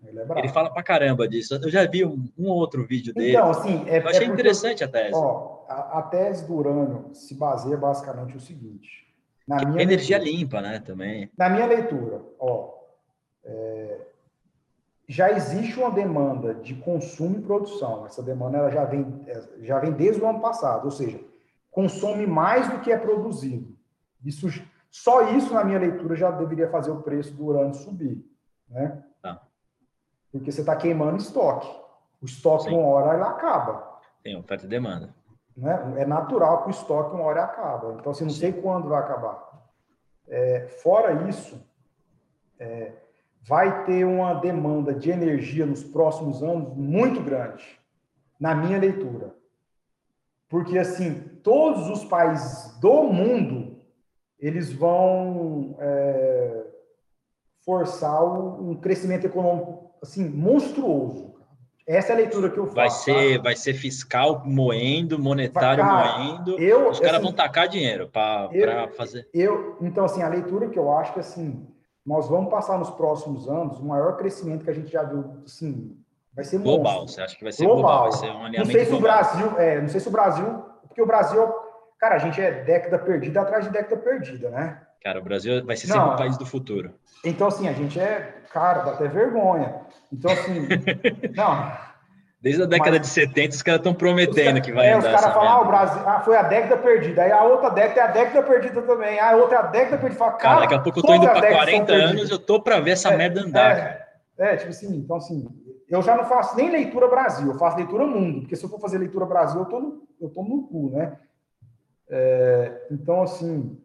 Ele, é ele fala pra caramba disso. Eu já vi um, um outro vídeo dele. Então, assim, é, eu achei é interessante a tese. Ó, a, a, tese do urânio se baseia basicamente no seguinte. Na minha energia leitura, limpa, né? Também. Na minha leitura, ó, é, já existe uma demanda de consumo e produção. Essa demanda ela já vem, é, já vem desde o ano passado, ou seja, consome mais do que é produzido. Isso, só isso, na minha leitura, já deveria fazer o preço do urânio subir. Né? Porque você está queimando estoque. O estoque, Sim. uma hora, ele acaba. Tem oferta e demanda. Né? É natural que o estoque, uma hora, acaba. Então, assim, não Sim. sei quando vai acabar. É, fora isso, é, vai ter uma demanda de energia nos próximos anos muito grande, na minha leitura. Porque, assim, todos os países do mundo, eles vão é, forçar um crescimento econômico assim, monstruoso. Essa é a leitura que eu faço. Vai ser, tá? vai ser fiscal moendo, monetário cara, moendo. Eu, os caras assim, vão tacar dinheiro para fazer. Eu, então, assim, a leitura que eu acho que assim, nós vamos passar nos próximos anos o maior crescimento que a gente já viu, assim, vai ser global. Monstro. Você acha que vai ser global? global vai ser um não sei se global. o Brasil, é, não sei se o Brasil, porque o Brasil, cara, a gente é década perdida atrás de década perdida, né? Cara, o Brasil vai ser sempre o país do futuro. Então, assim, a gente é, cara, dá até vergonha. Então, assim, não. Desde a década mas, de 70, os caras estão prometendo que vai é, andar. Os caras falam, ah, o Brasil ah, foi a década perdida. Aí a outra década é a década perdida também. A outra é a década perdida. Fala, cara, cara, daqui a pouco eu tô indo para 40 anos, eu tô para ver essa é, merda andar, é. É, tipo assim, então assim, eu já não faço nem leitura Brasil, eu faço leitura mundo, porque se eu for fazer leitura Brasil, eu tô no, eu tô no cu, né? É, então, assim,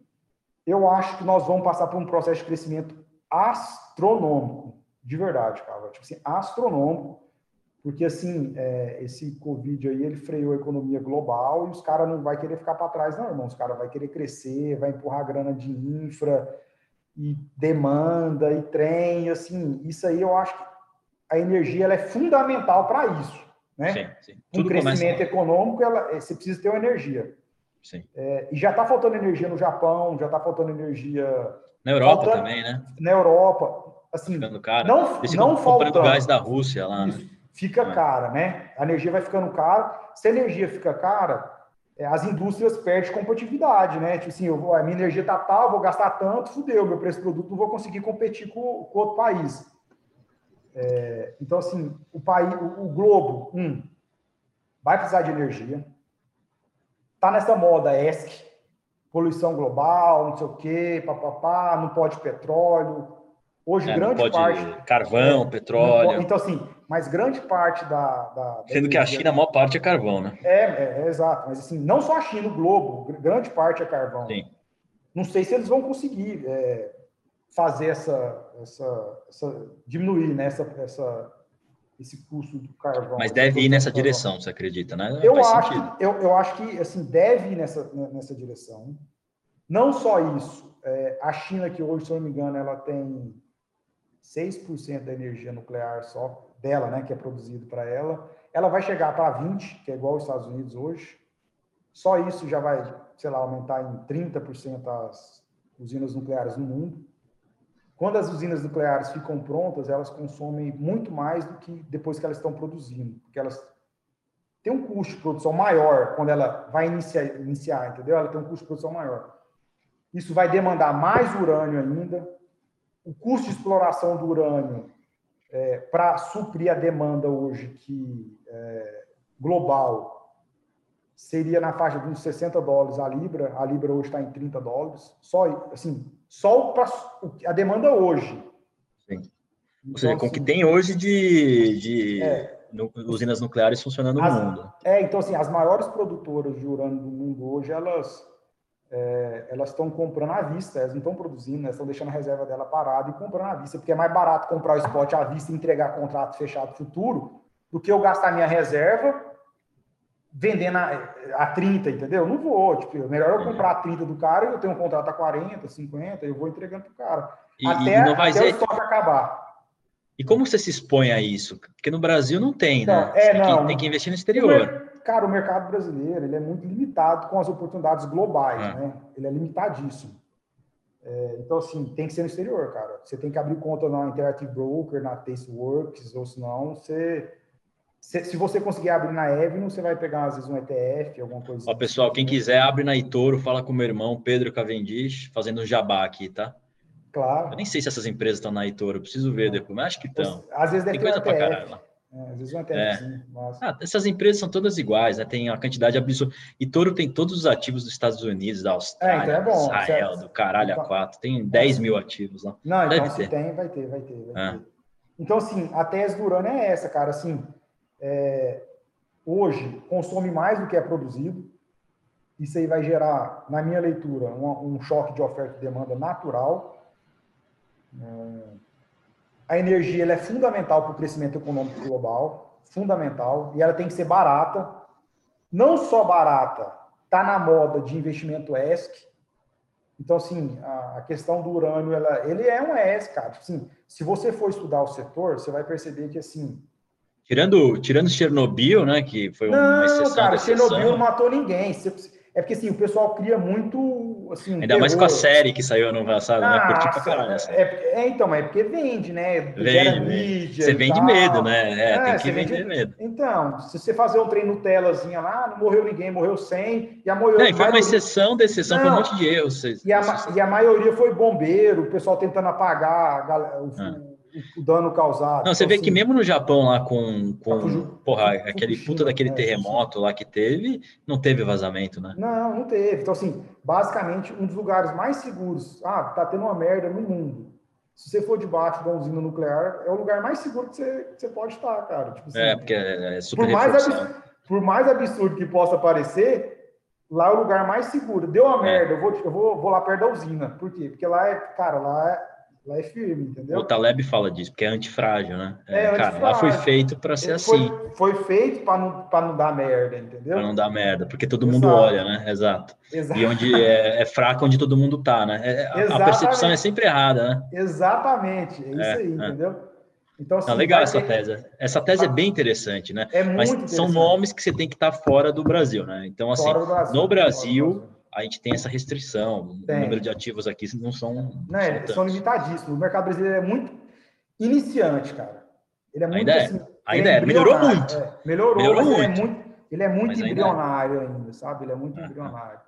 eu acho que nós vamos passar por um processo de crescimento astronômico, de verdade, cara. Tipo assim, astronômico, porque assim, é, esse Covid aí, ele freou a economia global e os caras não vai querer ficar para trás, não, irmão. Os caras vai querer crescer, vai empurrar grana de infra e demanda e trem, assim, isso aí eu acho que a energia ela é fundamental para isso, né? Sim, sim. Um crescimento começa... econômico, ela, você precisa ter uma energia. Sim. É, e já está faltando energia no Japão, já está faltando energia. Na Europa faltando, também, né? Na Europa. Assim, ficando cara. Não, não faltando. gás da Rússia lá. Né? Fica é. cara, né? A energia vai ficando cara. Se a energia fica cara, é, as indústrias perdem competitividade, né? Tipo assim, eu vou, a minha energia tá tal, vou gastar tanto, fudeu, meu preço do produto não vou conseguir competir com, com outro país. É, então, assim, o país, o, o globo, um, vai precisar de energia tá nessa moda ESC, poluição global, não sei o quê, papapá, não pode petróleo. Hoje, é, grande parte. Carvão, é, petróleo. Pode, então, assim, mas grande parte da. da Sendo da que a China, a maior parte é carvão, né? É, é, é, exato. Mas, assim, não só a China, o globo, grande parte é carvão. Sim. Não sei se eles vão conseguir é, fazer essa, essa, essa. diminuir né, essa, essa esse custo do carvão. Mas deve ir nessa direção, você acredita, né? Eu acho, que, eu, eu acho que assim, deve ir nessa, nessa direção. Não só isso, é, a China, que hoje, se eu não me engano, ela tem 6% da energia nuclear só dela, né, que é produzido para ela, ela vai chegar para 20%, que é igual aos Estados Unidos hoje. Só isso já vai, sei lá, aumentar em 30% as usinas nucleares no mundo. Quando as usinas nucleares ficam prontas, elas consomem muito mais do que depois que elas estão produzindo, porque elas têm um custo de produção maior quando ela vai iniciar, iniciar entendeu? Ela tem um custo de produção maior. Isso vai demandar mais urânio ainda. O custo de exploração do urânio é, para suprir a demanda hoje que é, global seria na faixa de uns 60 dólares a libra. A libra hoje está em 30 dólares. Só assim, só a demanda hoje. Sim. Ou seja, com o que assim, tem hoje de, de é, usinas nucleares funcionando as, no mundo. É, então assim, as maiores produtoras de urânio do mundo hoje, elas é, elas estão comprando à vista, elas não estão produzindo, elas estão deixando a reserva dela parada e comprando à vista, porque é mais barato comprar o spot à vista e entregar contrato fechado futuro do que eu gastar minha reserva vendendo a, a 30, entendeu? Não vou, tipo, melhor eu comprar a 30 do cara e eu tenho um contrato a 40, 50, eu vou entregando pro cara. E, até, e não vai até ser... o estoque acabar. E como você se expõe a isso? Porque no Brasil não tem, né? Então, é, não, tem, que, investir no exterior. cara, o mercado brasileiro ele é muito limitado com as oportunidades globais, ah. né? Ele é limitadíssimo. É, então, assim, tem que ser no exterior, cara. Você tem que abrir conta na Interactive Broker, na Tasteworks, ou senão você se, se, você conseguir abrir na Evno, você vai pegar, às vezes, um ETF, alguma coisa Ó, pessoal, quem quiser, abre na Itoro, fala com o meu irmão, Pedro Cavendish, fazendo um jabá aqui, tá? Claro. Eu nem sei se essas empresas estão na Itoro, preciso ver depois, mas acho que estão. Às vezes deve Tem coisa um pra caralho lá. É, às vezes um ETF, é. sim. Mas... Ah, essas empresas são todas iguais, né? Tem uma quantidade absurda. E Toro tem todos os ativos dos Estados Unidos, da Austrália, é, então é bom. Israel, do caralho então... a quatro. Tem 10 mil ativos lá. Não, Deve então ter. se tem, vai ter, vai ter. Vai ah. ter. Então, assim, a tese do Urano é essa, cara. Assim, é, hoje consome mais do que é produzido. Isso aí vai gerar, na minha leitura, um, um choque de oferta e demanda natural. É, a energia é fundamental para o crescimento econômico global, fundamental, e ela tem que ser barata. Não só barata, está na moda de investimento ESC. Então, assim, a, a questão do urânio, ela, ele é um ESC, cara. Assim, se você for estudar o setor, você vai perceber que, assim, Tirando, tirando Chernobyl, né? Que foi uma não, exceção. Cara, Chernobyl não matou ninguém. É porque assim, o pessoal cria muito. Assim, Ainda terror. mais com a série que saiu ano passado, né? ah, né? Curti pra caralho. É, é, então, mas é porque vende, né? Vende, mídia você vende tal. medo, né? É, é tem que vender vende... medo. Então, se você fazer um trem Nutelazinha lá, não morreu ninguém, morreu 100, e a maioria. Não, e foi uma exceção da exceção, não, foi um monte de erros. E a, e a maioria foi bombeiro, o pessoal tentando apagar o, ah o dano causado. Não, você então, vê assim, que mesmo no Japão lá com, com porra, aquele puta daquele é, terremoto lá que teve, não teve vazamento, né? Não, não teve. Então, assim, basicamente, um dos lugares mais seguros, ah, tá tendo uma merda no mundo. Se você for debaixo de uma usina nuclear, é o lugar mais seguro que você, que você pode estar, cara. Tipo assim, é, porque é, é super por mais, absurdo, por mais absurdo que possa parecer, lá é o lugar mais seguro. Deu uma é. merda, eu, vou, eu vou, vou lá perto da usina. Por quê? Porque lá é, cara, lá é Lá é firme, entendeu? O Taleb fala disso, porque é antifrágil, né? É, é cara, lá foi feito para ser assim. Foi, feito para não, não dar merda, entendeu? Para não dar merda, porque todo Exato. mundo olha, né? Exato. Exato. E onde é, é, fraco, onde todo mundo tá, né? É, a percepção é sempre errada, né? Exatamente, é isso é, aí, é. entendeu? Então, assim, não, legal essa ter... tese. Essa tese é bem interessante, né? É muito Mas são nomes que você tem que estar fora do Brasil, né? Então, assim, Brasil, no Brasil a gente tem essa restrição. Tem. O número de ativos aqui não são. Não, é, são, limitadíssimos. O mercado brasileiro é muito iniciante, cara. Ele é muito ainda é. assim. Ainda é, melhorou muito. É, melhorou, melhorou muito. Ele é muito, ele é muito embrionário ainda, ainda, sabe? Ele é muito embrionário.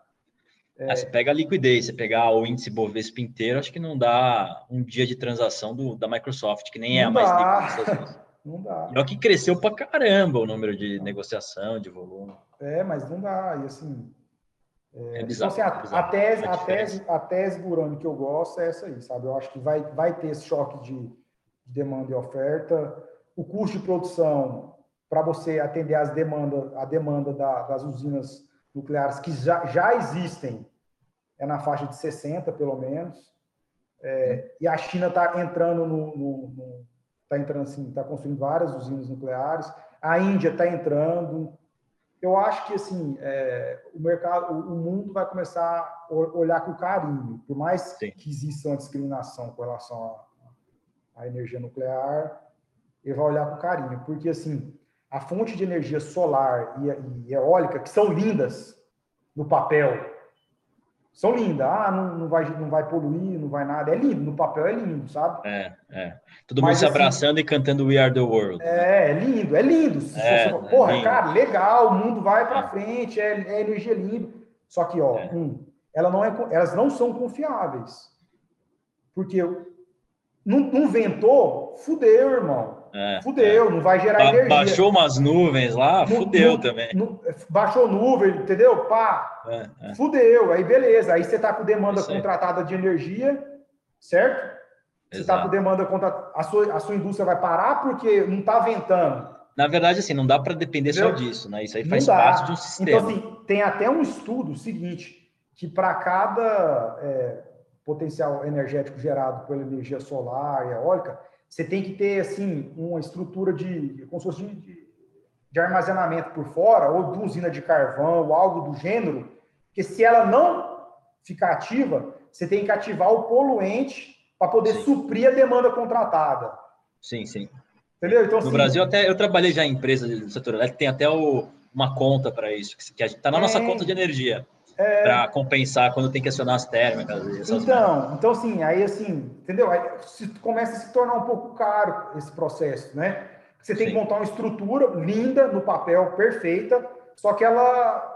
É. Ah, você pega a liquidez, você pegar o índice Bovespa inteiro, acho que não dá um dia de transação do, da Microsoft, que nem é a mais líquida. Não dá. E é o que cresceu pra caramba o número de negociação, de volume. É, mas não dá. E assim, é, é bizarro, então, assim, a, a, tese, a, tese, a tese do urânio que eu gosto é essa aí, sabe? Eu acho que vai, vai ter esse choque de, demanda e oferta. O custo de produção, para você atender as demandas, a demanda da, das usinas nucleares que já, já existem, é na faixa de 60, pelo menos. É, e a China está entrando no, no, no tá entrando assim, está construindo várias usinas nucleares. A Índia está entrando eu acho que assim é, o mercado, o mundo vai começar a olhar com carinho, por mais Sim. que exista uma discriminação com relação à, energia nuclear, ele vai olhar com carinho, porque assim a fonte de energia solar e, e eólica que são lindas no papel, são lindas. Ah, não, não, vai, não vai poluir, não vai nada. É lindo, no papel é lindo, sabe? É, é. Todo mundo Mas, se assim, abraçando assim, e cantando We Are the World. É, é lindo, é lindo. É, você, porra, é lindo. cara, legal, o mundo vai para é. frente, é, é, energia linda. Só que, ó, é. um, ela não é, elas não são confiáveis. Porque não, não ventou, fudeu, irmão. É, fudeu, é. não vai gerar ba energia. Baixou umas nuvens lá, no, fudeu no, também. No, baixou nuvem, entendeu? Pá, é, é. fudeu. Aí beleza, aí você tá com demanda contratada de energia, certo? Você está com demanda contra. A sua, a sua indústria vai parar porque não está ventando. Na verdade, assim, não dá para depender Entendeu? só disso, né? Isso aí faz parte de um sistema. Então, assim, tem até um estudo seguinte, que para cada é, potencial energético gerado pela energia solar e eólica, você tem que ter, assim, uma estrutura de, como se fosse de, de armazenamento por fora, ou de usina de carvão, ou algo do gênero, que se ela não ficar ativa, você tem que ativar o poluente para poder sim. suprir a demanda contratada. Sim, sim. Entendeu? Então, no assim, Brasil, até eu trabalhei já em empresa do setor elétrico, tem até o, uma conta para isso, que está na nossa conta de energia. É, para compensar quando tem que acionar as térmicas. então, então, assim, aí assim, entendeu? Aí se, começa a se tornar um pouco caro esse processo, né? Você tem Sim. que montar uma estrutura linda, no papel, perfeita, só que ela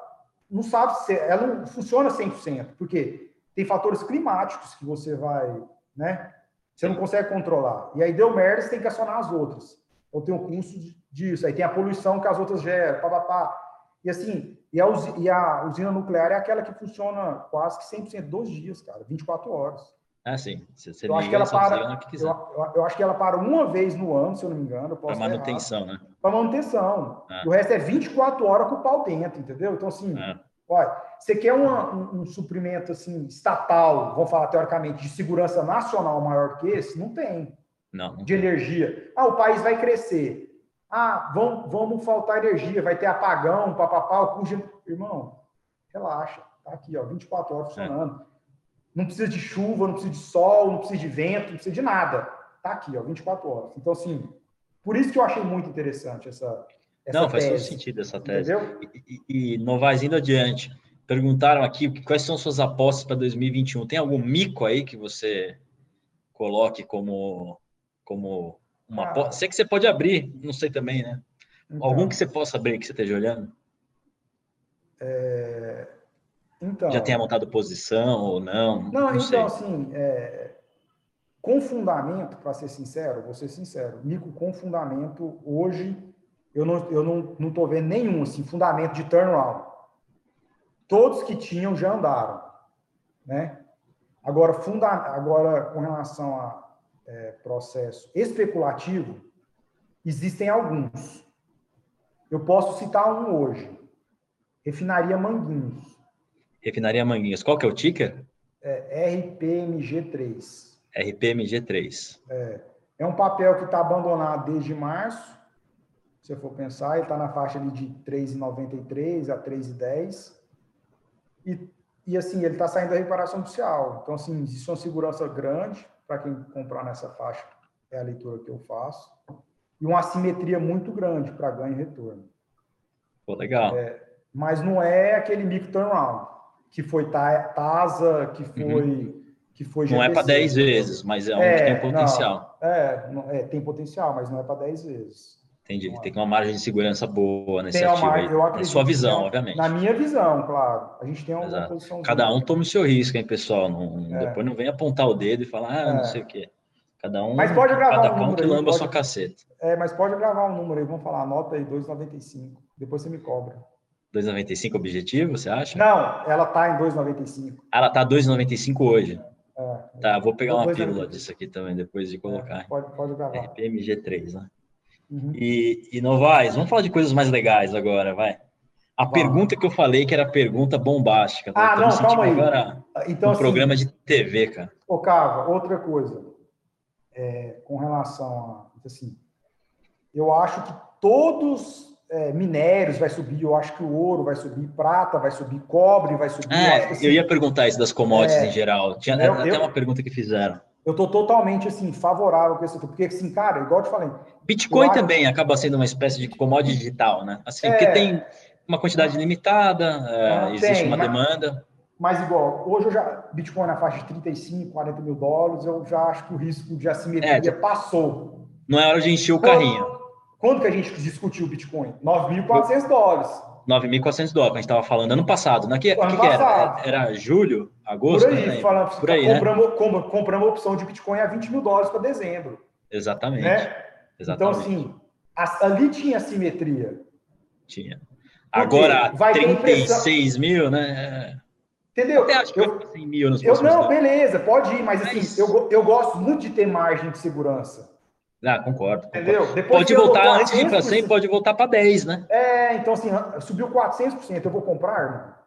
não sabe se ela não funciona 100%, porque tem fatores climáticos que você vai, né? Você não consegue controlar. E aí deu merda, você tem que acionar as outras. Ou tem o custo disso. Aí tem a poluição que as outras geram, pá, pá, pá. E assim, e a, usina, e a usina nuclear é aquela que funciona quase que 100% dos dias, cara, 24 horas. Ah, sim. Você, você eu acho que ela para. Que eu, eu, eu, acho que ela para uma vez no ano, se eu não me engano. Para manutenção, né? Para manutenção. Ah. O resto é 24 horas com o pau dentro, entendeu? Então, assim, ah. olha, você quer uma, um, um, suprimento assim, estatal, vamos falar teoricamente, de segurança nacional maior que esse? Não tem. Não. não de tem. energia. Ah, o país vai crescer. Ah, vamos, vamos faltar energia, vai ter apagão, papapá, o custo. Irmão, relaxa. Tá aqui, ó, 24 horas funcionando. É. Não precisa de chuva, não precisa de sol, não precisa de vento, não precisa de nada. Tá aqui, ó, 24 horas. Então, assim, por isso que eu achei muito interessante essa. essa não, faz todo sentido essa tese. Entendeu? E, e, e Novaes, indo adiante, perguntaram aqui quais são suas apostas para 2021. Tem algum mico aí que você coloque como, como uma ah. Sei que você pode abrir, não sei também, né? Então, Algum que você possa abrir que você esteja olhando? É... Então, Já tenha montado posição ou não? Não, não então, sei. assim, é... com fundamento, para ser sincero, vou ser sincero, mico com fundamento, hoje, eu não eu não, não tô vendo nenhum, assim, fundamento de turnaround. Todos que tinham já andaram, né? Agora, funda... Agora com relação a é, processo especulativo, existem alguns. Eu posso citar um hoje. Refinaria Manguinhos. Refinaria Manguinhos. Qual que é o ticker? É RPMG3. RPMG3. É, é um papel que está abandonado desde março. Se eu for pensar, ele está na faixa ali de 3,93 a 3,10. E, e assim, ele está saindo da reparação oficial. Então, assim, existe uma segurança grande para quem comprar nessa faixa, é a leitura que eu faço. E uma assimetria muito grande para ganho e retorno. Pô, legal. É, mas não é aquele micro turnaround, que foi TASA, que uhum. foi. Uhum. Que foi GPC, não é para 10 vezes, mas é um é, que tem potencial. Não, é, não, é, tem potencial, mas não é para 10 vezes. Entendi. Tem que uma margem de segurança boa nesse ativo mar... aí. Na sua visão, obviamente. Na minha visão, claro. A gente tem uma Exato. posição. Cada um tome o seu risco, hein, pessoal? Não, é. Depois não vem apontar o dedo e falar, ah, não é. sei o quê. Cada um. Mas pode gravar cada um número. que lamba pode... a sua caceta. É, mas pode gravar um número aí. Vamos falar, anota aí, 2,95. Depois você me cobra. 2,95 objetivo, você acha? Não, ela tá em 2,95. Ah, ela tá 2,95 hoje. É, tá, vou pegar uma pílula disso aqui também, depois de colocar. É, pode, pode gravar. RPMG3, né? Uhum. E, e Novaes, vamos falar de coisas mais legais agora, vai. A vamos. pergunta que eu falei que era a pergunta bombástica. Tá? Ah, não, calma aí. Agora então, um assim, programa de TV, cara. Ô, Cava, outra coisa. É, com relação a... Assim, eu acho que todos é, minérios vai subir, eu acho que o ouro vai subir, prata vai subir, cobre vai subir. É, eu, assim, eu ia perguntar isso das commodities é, em geral. Tinha eu, até eu, uma pergunta que fizeram. Eu estou totalmente assim favorável com isso, porque assim, cara, igual eu te falei. Bitcoin também acaba sendo uma espécie de commodity digital, né? Assim, é... porque tem uma quantidade limitada, é, existe tem, uma mas... demanda. Mas igual, hoje eu já Bitcoin na faixa de 35, 40 mil dólares, eu já acho que o risco de assimetria é, passou. Não é hora de encher o quando, carrinho. Quando que a gente discutiu o Bitcoin? 9.400 dólares. 9.400 dólares, a gente estava falando ano passado. Né? Que, ano que, que era? Era julho, agosto? Por aí, né? falando, Por aí compramos, né? compramos, compramos opção de Bitcoin a 20 mil dólares para dezembro. Exatamente. Né? Então, Exatamente. Então, assim, ali tinha simetria. Tinha. Agora, vai 36 mil, né? Entendeu? Eu acho que eu, 100 mil nos eu Não, beleza, pode ir, mas assim, eu, eu gosto muito de ter margem de segurança. Ah, concordo. Entendeu? Depois pode voltar, antes de ir para 100, pode voltar para 10, né? É, então assim, subiu 400%, eu vou comprar, irmão?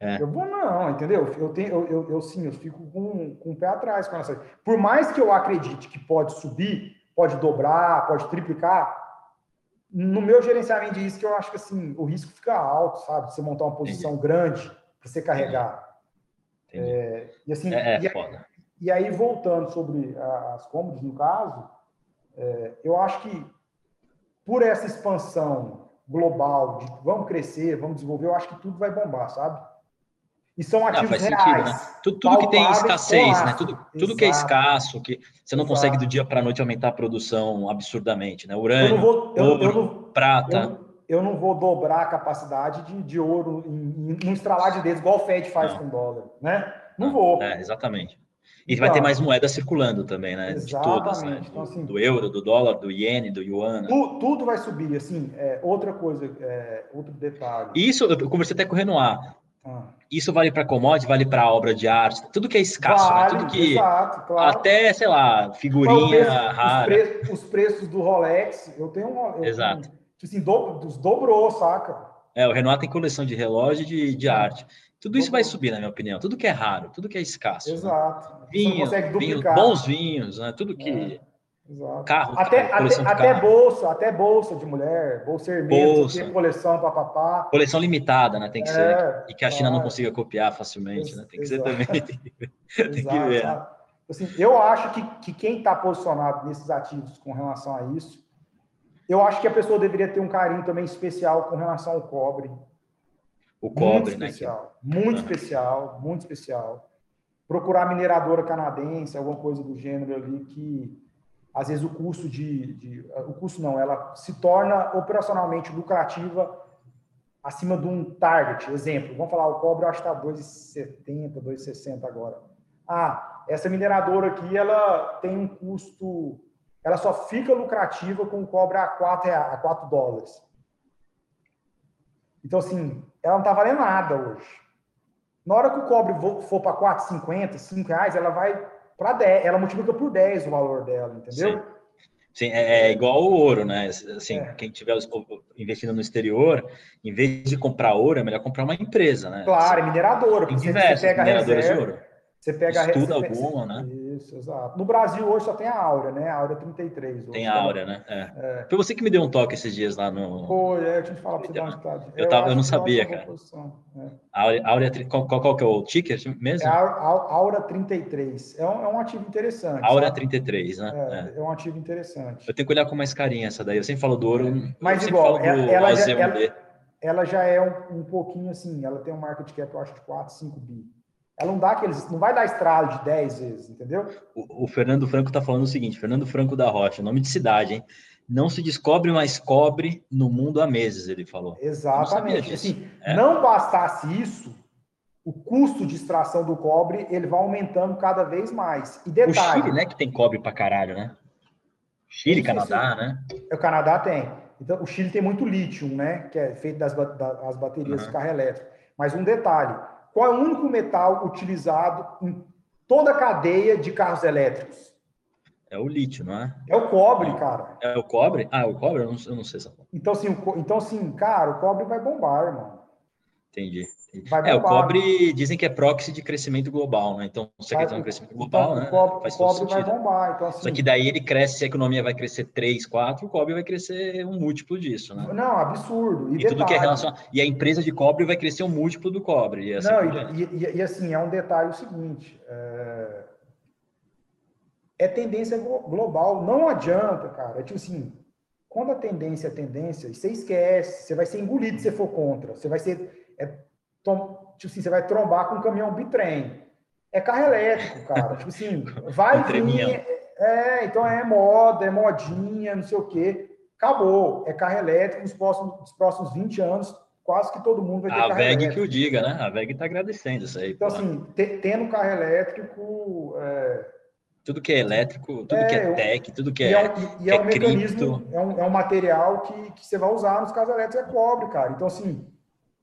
É. Eu vou não, entendeu? Eu, tenho, eu, eu, eu, sim, eu fico com, com o pé atrás com essa. Por mais que eu acredite que pode subir, pode dobrar, pode triplicar, no meu gerenciamento de risco, eu acho que assim, o risco fica alto, sabe? Você montar uma posição Entendi. grande para você carregar. É, e assim, é, é e, e, aí, voltando sobre as cômodas, no caso, eu acho que por essa expansão global de vamos crescer, vamos desenvolver, eu acho que tudo vai bombar, sabe? E são ativos ah, reais. Sentido, né? Tudo, tudo que tem escassez, né? Tudo, tudo que é escasso, que você não Exato. consegue do dia para a noite aumentar a produção absurdamente, né? Urânio, eu vou, eu, ouro, eu não, prata. Eu, não vou dobrar a capacidade de, de ouro em, em, um estralar de dedos, igual o Fed faz não. com dólar, né? Não, não vou. É, exatamente. E então, vai ter então. mais moeda circulando também, né? De todas, né? Então, assim, do euro, do dólar, do iene, do yuan. Tu, tudo vai subir, assim, é, outra coisa, é, outro detalhe. Isso, eu conversei até com o Renoir. Ah. Isso vale para commodity, vale para obra de arte, tudo que é escasso, né? vale, né? tudo que exato, claro. até sei lá figurinha preço, rara. Os preços, os preços, do Rolex, eu tenho um, eu exato, tenho, tipo assim, do, dobrou, saca? É, o Renato tem coleção de relógio de, de arte. Tudo isso vai subir, na minha opinião. Tudo que é raro, tudo que é escasso. Né? Exato. Né? Vinho, vinho, bons vinhos, né? Tudo que é. Exato. Carro, até, carro, até, até carro. bolsa, até bolsa de mulher, bolsa hermeta, bolsa. coleção papapá. Coleção limitada, né? Tem que é, ser. E que a China é. não consiga copiar facilmente, né? Tem que Exato. ser também. Tem que, tem que ver. Assim, eu acho que, que quem está posicionado nesses ativos com relação a isso, eu acho que a pessoa deveria ter um carinho também especial com relação ao cobre. O cobre, muito né? Especial, muito especial, muito especial. Procurar mineradora canadense, alguma coisa do gênero ali que às vezes o custo de, de, o custo não, ela se torna operacionalmente lucrativa acima de um target. Exemplo, vamos falar, o cobre eu acho que está 2,70, 2,60 agora. Ah, essa mineradora aqui, ela tem um custo, ela só fica lucrativa com o cobre a 4, a 4 dólares. Então, assim, ela não está valendo nada hoje. Na hora que o cobre for para 4,50, 5 reais, ela vai para 10, ela multiplica por 10 o valor dela, entendeu? Sim. Sim, é, é igual o ouro, né? Assim, é. quem tiver investindo no exterior, em vez de comprar ouro, é melhor comprar uma empresa, né? Claro, é mineradora. Tem diversas mineradoras de ouro. Você pega Estuda a alguma, né? Isso, exato. No Brasil hoje só tem a Áurea, né? A Áurea 33. Hoje, tem a Áurea, né? É. é. Foi você que me deu um toque esses dias lá no. Foi, é, eu tinha que falar para você dar uma escada. Eu, tava, eu não sabia, cara. É. Áurea, Áurea qual, qual, qual, que é o ticker mesmo? É a Áurea 33. É um, é um ativo interessante. Áurea sabe? 33, né? É, é, um ativo interessante. Eu tenho que olhar com mais carinha essa daí. Eu sempre falo do ouro. Mas igual, ela, ela, já, ela, ela, já é um, um pouquinho assim, ela tem um market cap, eu acho, de 4, 5 bi. Ela não dá aqueles, não vai dar estralo de 10 vezes, entendeu? O, o Fernando Franco está falando o seguinte, Fernando Franco da Rocha, nome de cidade, hein? Não se descobre mais cobre no mundo há meses, ele falou. Exatamente. Assim, é. Não bastasse isso, o custo de extração do cobre ele vai aumentando cada vez mais. E detalhe, o Chile, né, que tem cobre para caralho, né? Chile, Canadá, né? O Canadá tem. Então, o Chile tem muito lítio, né? Que é feito das, das baterias uhum. de carro elétrico. Mas um detalhe: qual é o único metal utilizado em toda a cadeia de carros elétricos? É o lítio, não é? É o cobre, cara. É o cobre? Ah, o cobre? Eu não, eu não sei. Então, assim, então, assim, cara, o cobre vai bombar, irmão. Entendi. Vai é, o cobre dizem que é proxy de crescimento global, né? Então, você vai, quer ter um crescimento global, então, né? O cobre, Faz o cobre vai bombar. Então, assim, Só que daí ele cresce, se a economia vai crescer 3, 4, o cobre vai crescer um múltiplo disso, né? Não, absurdo. E, e tudo que é relação. E a empresa de cobre vai crescer um múltiplo do cobre. E assim, Não, e, e, e, assim, é um detalhe o seguinte. É... é tendência global. Não adianta, cara. É tipo assim, quando a tendência é tendência, você esquece, você vai ser engolido se você for contra. Você vai ser. É tipo assim, você vai trombar com um caminhão bitrem. É carro elétrico, cara. tipo assim, vai vir. É, então é moda, é modinha, não sei o quê. Acabou. É carro elétrico nos próximos, nos próximos 20 anos, quase que todo mundo vai ter a carro VEG elétrico. que o diga, né? A VEG está agradecendo isso aí. Então, pô. assim, tendo carro elétrico. É... Tudo que é elétrico, tudo é, que é tech, tudo que é. E é, um, e é, é um mecanismo, é um, é um material que, que você vai usar nos carros elétricos, é cobre, cara. Então, assim,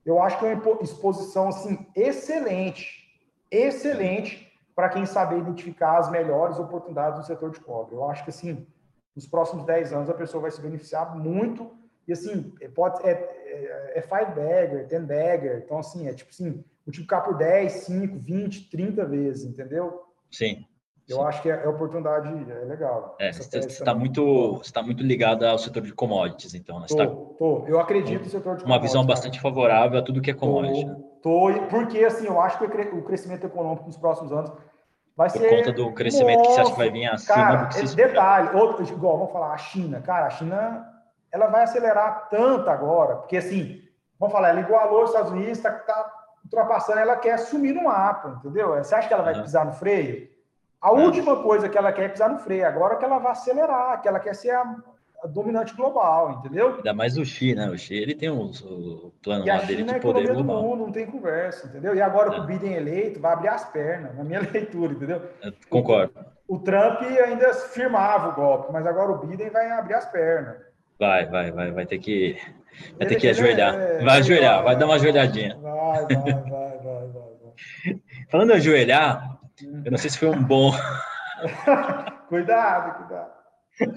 eu acho que é uma exposição assim excelente, excelente para quem saber identificar as melhores oportunidades no setor de cobre. Eu acho que, assim, nos próximos 10 anos a pessoa vai se beneficiar muito. E, assim, pode, é, é, é five bagger, ten bagger. Então, assim, é tipo assim, multiplicar por 10, 5, 20, 30 vezes, entendeu? Sim. Eu Sim. acho que é, é, oportunidade, é legal. É, você está muito, está muito ligado ao setor de commodities, então. Né? Tô, tá... tô. Eu acredito no setor de Uma visão bastante cara. favorável a tudo que é commodity. Tô, né? tô, porque assim, eu acho que o crescimento econômico nos próximos anos vai Por ser. Por conta do crescimento Nossa, que você acha que vai vir acima cara, do que se Detalhe, outro, igual, vamos falar, a China. Cara, a China ela vai acelerar tanto agora, porque assim, vamos falar, ela igualou os Estados Unidos, está tá ultrapassando, ela quer sumir no mapa, entendeu? Você acha que ela vai uhum. pisar no freio? A última coisa que ela quer é pisar no freio, agora que ela vai acelerar, que ela quer ser a, a dominante global, entendeu? Ainda mais o Xi, né? O Xi, ele tem um, o plano lá dele de é poder global. Do mundo, não tem conversa, entendeu? E agora é. com o Biden eleito, vai abrir as pernas, na minha leitura, entendeu? Eu concordo. O, o Trump ainda firmava o golpe, mas agora o Biden vai abrir as pernas. Vai, vai, vai, vai ter que vai ter que ajoelhar. É, vai ajoelhar, vai, vai dar uma ajoelhadinha. Vai, vai, vai, vai, vai, vai. Falando em ajoelhar, eu não sei se foi um bom. cuidado, cuidado.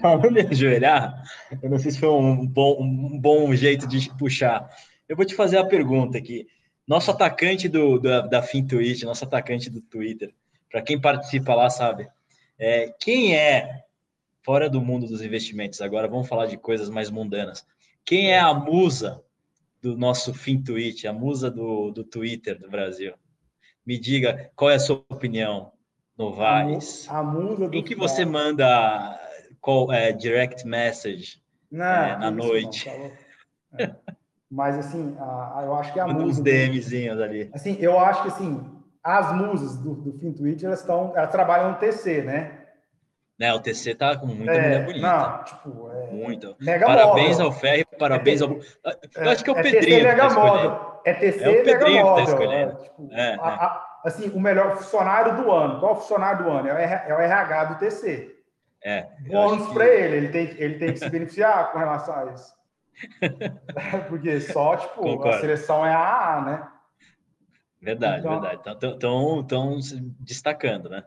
Falando em ajoelhar, eu não sei se foi um bom, um bom jeito de puxar. Eu vou te fazer a pergunta aqui. Nosso atacante do, da FinTwitch, nosso atacante do Twitter, para quem participa lá sabe, é, quem é, fora do mundo dos investimentos, agora vamos falar de coisas mais mundanas, quem é a musa do nosso FinTwitch, a musa do, do Twitter do Brasil? Me diga qual é a sua opinião, Novaes. A, musa do Em que você manda call, é, direct message não, é, na noite? Não, é. Mas assim, a, a, eu acho que a manda musa. Uns DMzinhos ali. Assim, eu acho que assim, as musas do, do FinTwitch, elas estão, elas trabalham no TC, né? Né, o TC tá com muita é, mulher bonita. Não, tipo, é, Muito. Parabéns ao Ferri, parabéns ao. Eu acho que é o Pedrinho. É TC Mega Model. É TC é o Mega que tá. Tipo, é, a, a, assim, o melhor funcionário do ano. Qual é o funcionário do ano? É o RH do TC. É. Bônus que... para ele. Ele tem, ele tem que se beneficiar com relação a isso. Porque só, tipo, Concordo. a seleção é a A, né? Verdade, então, verdade. Estão se destacando, né?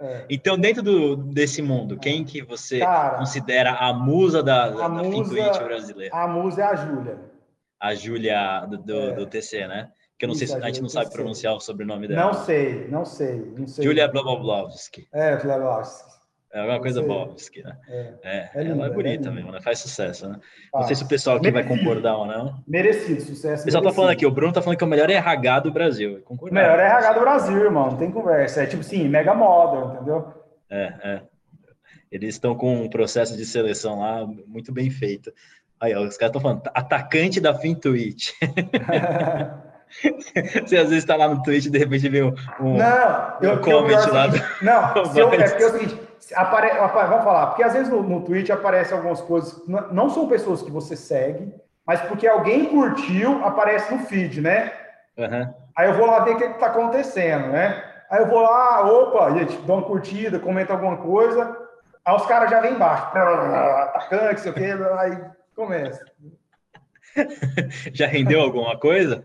É. Então, dentro do, desse mundo, quem que você Cara, considera a musa da, da, musa, brasileira? A musa é a Júlia. A Júlia do, do, é. do, TC, né? Que eu não Isso, sei se a, a gente não sabe pronunciar o sobrenome dela. Não sei, não sei. Não sei. Júlia Blaboblovski. É, Blaboblovski. É alguma coisa Bobski, né? É, é, é linda, ela é bonita é mesmo, né? Faz sucesso, né? Ah, não sei se o pessoal aqui merecido. vai concordar ou não. Merecido, sucesso. O pessoal merecido. tá falando aqui, o Bruno tá falando que é o melhor RH do Brasil. O melhor RH do Brasil, irmão, não tem conversa. É tipo assim, mega moda, entendeu? É, é. Eles estão com um processo de seleção lá muito bem feito. Aí, ó, os caras estão falando, atacante da FinTwitch. Você às vezes está lá no Twitch e de repente vê um, um, não, eu, um comment eu, lá. Não, se eu, é porque é o seguinte, apare, vamos falar, porque às vezes no, no Twitch aparecem algumas coisas, não são pessoas que você segue, mas porque alguém curtiu, aparece no feed, né? Uhum. Aí eu vou lá ver o que está acontecendo, né? Aí eu vou lá, opa, gente, dá uma curtida, comenta alguma coisa, aí os caras já vêm embaixo, atacante, sei o quê, aí começa. Já rendeu alguma coisa?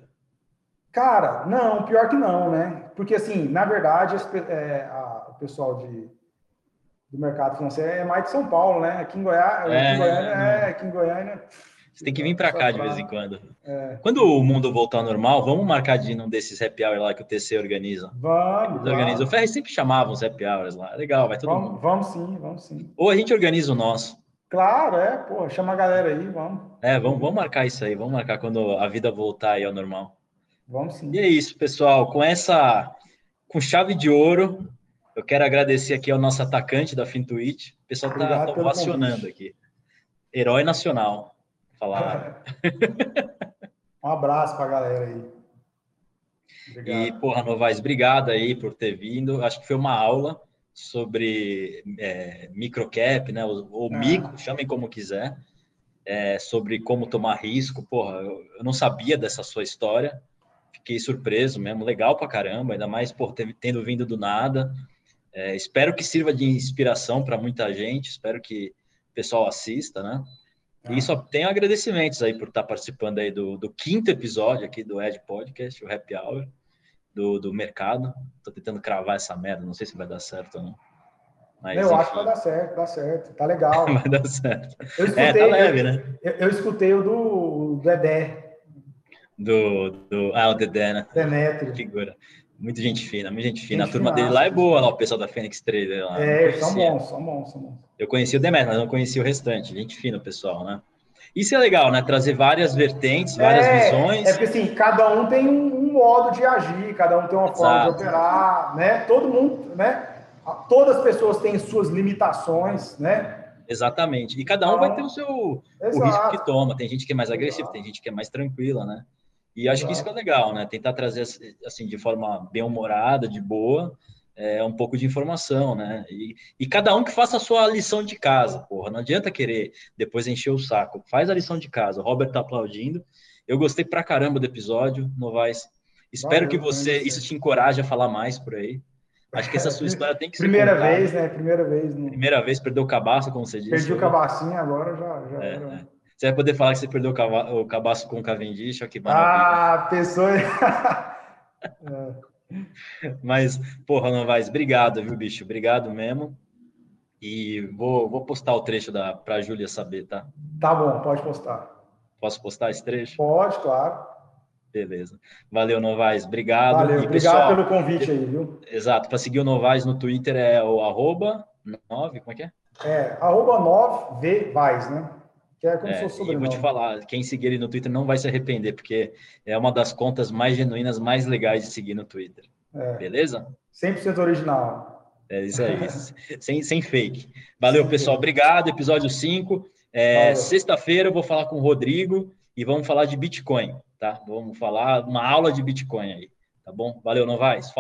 Cara, não, pior que não, né? Porque, assim, na verdade, é, a, o pessoal de, do mercado financeiro é mais de São Paulo, né? Aqui em Goiás, é, aqui em Goiânia, é, aqui em Goiânia. Você tem que vir para cá de vez em quando. É. Quando o mundo voltar ao normal, vamos marcar de um desses happy hour lá que o TC organiza. Vamos. Organiza. O Ferri sempre chamava uns happy hours lá. Legal, vai todo vamos, mundo. Vamos sim, vamos sim. Ou a gente organiza o nosso. Claro, é, pô, chama a galera aí, vamos. É, vamos, vamos marcar isso aí, vamos marcar quando a vida voltar aí ao normal. Vamos sim. E é isso, pessoal. Com essa, com chave de ouro, eu quero agradecer aqui ao nosso atacante da FinTwitch. O pessoal tá ovacionando aqui. Herói nacional. Falar. um abraço para a galera aí. Obrigado. E, porra, Novaes, obrigado aí por ter vindo. Acho que foi uma aula sobre é, microcap, né? Ou, ou ah. micro, chamem como quiser. É, sobre como tomar risco. Porra, eu, eu, não sabia dessa sua história. Fiquei surpreso mesmo, legal pra caramba, ainda mais por tendo vindo do nada. É, espero que sirva de inspiração para muita gente, espero que o pessoal assista, né? Ah. E só tenho agradecimentos aí por estar participando aí do, do quinto episódio aqui do Ed Podcast, o Happy Hour. Do, do mercado. Tô tentando cravar essa merda, não sei se vai dar certo ou não. Mas, eu enfim. acho que vai dar certo, dá certo, tá legal. vai dar certo. Eu escutei, é, tá leve, né? Eu, eu escutei o do, do Dedé. Do, do, ah, o Dedé, né? Demetrio. Figura. Muita gente fina, muita gente fina. Gente a turma dele lá é boa, lá, o pessoal da Fênix Trader. Lá, é, são bons, são bons, são bons. Eu conheci o Demetrio, mas não conheci o restante. Gente fina, o pessoal, né? Isso é legal, né? Trazer várias vertentes, várias é, visões. É porque assim, cada um tem um, um, modo de agir, cada um tem uma Exato. forma de operar, né? Todo mundo, né? Todas as pessoas têm suas limitações, né? Exatamente. E cada um então, vai ter o seu o risco que toma. Tem gente que é mais agressiva, tem gente que é mais tranquila, né? E acho que isso que é legal, né? Tentar trazer assim de forma bem humorada, de boa, é, um pouco de informação, né? E, e, cada um que faça a sua lição de casa, porra. Não adianta querer depois encher o saco. Faz a lição de casa. O Robert tá aplaudindo. Eu gostei pra caramba do episódio, Novaes. Espero Valeu, que você isso te encoraje a falar mais por aí. Acho que essa sua história tem que ser Primeira contada. vez, né? Primeira vez. Né? Primeira vez, perdeu o cabaço, como você disse. Perdi o cabacinho, agora já. já, é. É. Você vai poder falar que você perdeu o cabaço com o Cavendish, que maravilha. Ah, pessoa. é. Mas, porra, Novaes, obrigado, viu, bicho? Obrigado mesmo. E vou, vou postar o trecho da, para a Júlia saber, tá? Tá bom, pode postar. Posso postar esse trecho? Pode, claro. Beleza. Valeu, Novaes. Obrigado. Valeu, e, obrigado pessoal, pelo convite aí, viu? Exato. Para seguir o Novaes no Twitter é o arroba 9, como é que é? É, arroba 9vvais, né? Que é como é, se fosse sobrenome. vou te falar, quem seguir ele no Twitter não vai se arrepender, porque é uma das contas mais genuínas, mais legais de seguir no Twitter. É. Beleza? 100% original. É isso aí, sem, sem fake. Valeu, sem pessoal. Fake. Obrigado. Episódio 5. É, Sexta-feira eu vou falar com o Rodrigo e vamos falar de Bitcoin, tá? Vamos falar uma aula de Bitcoin aí, tá bom? Valeu, Novaes. Falou.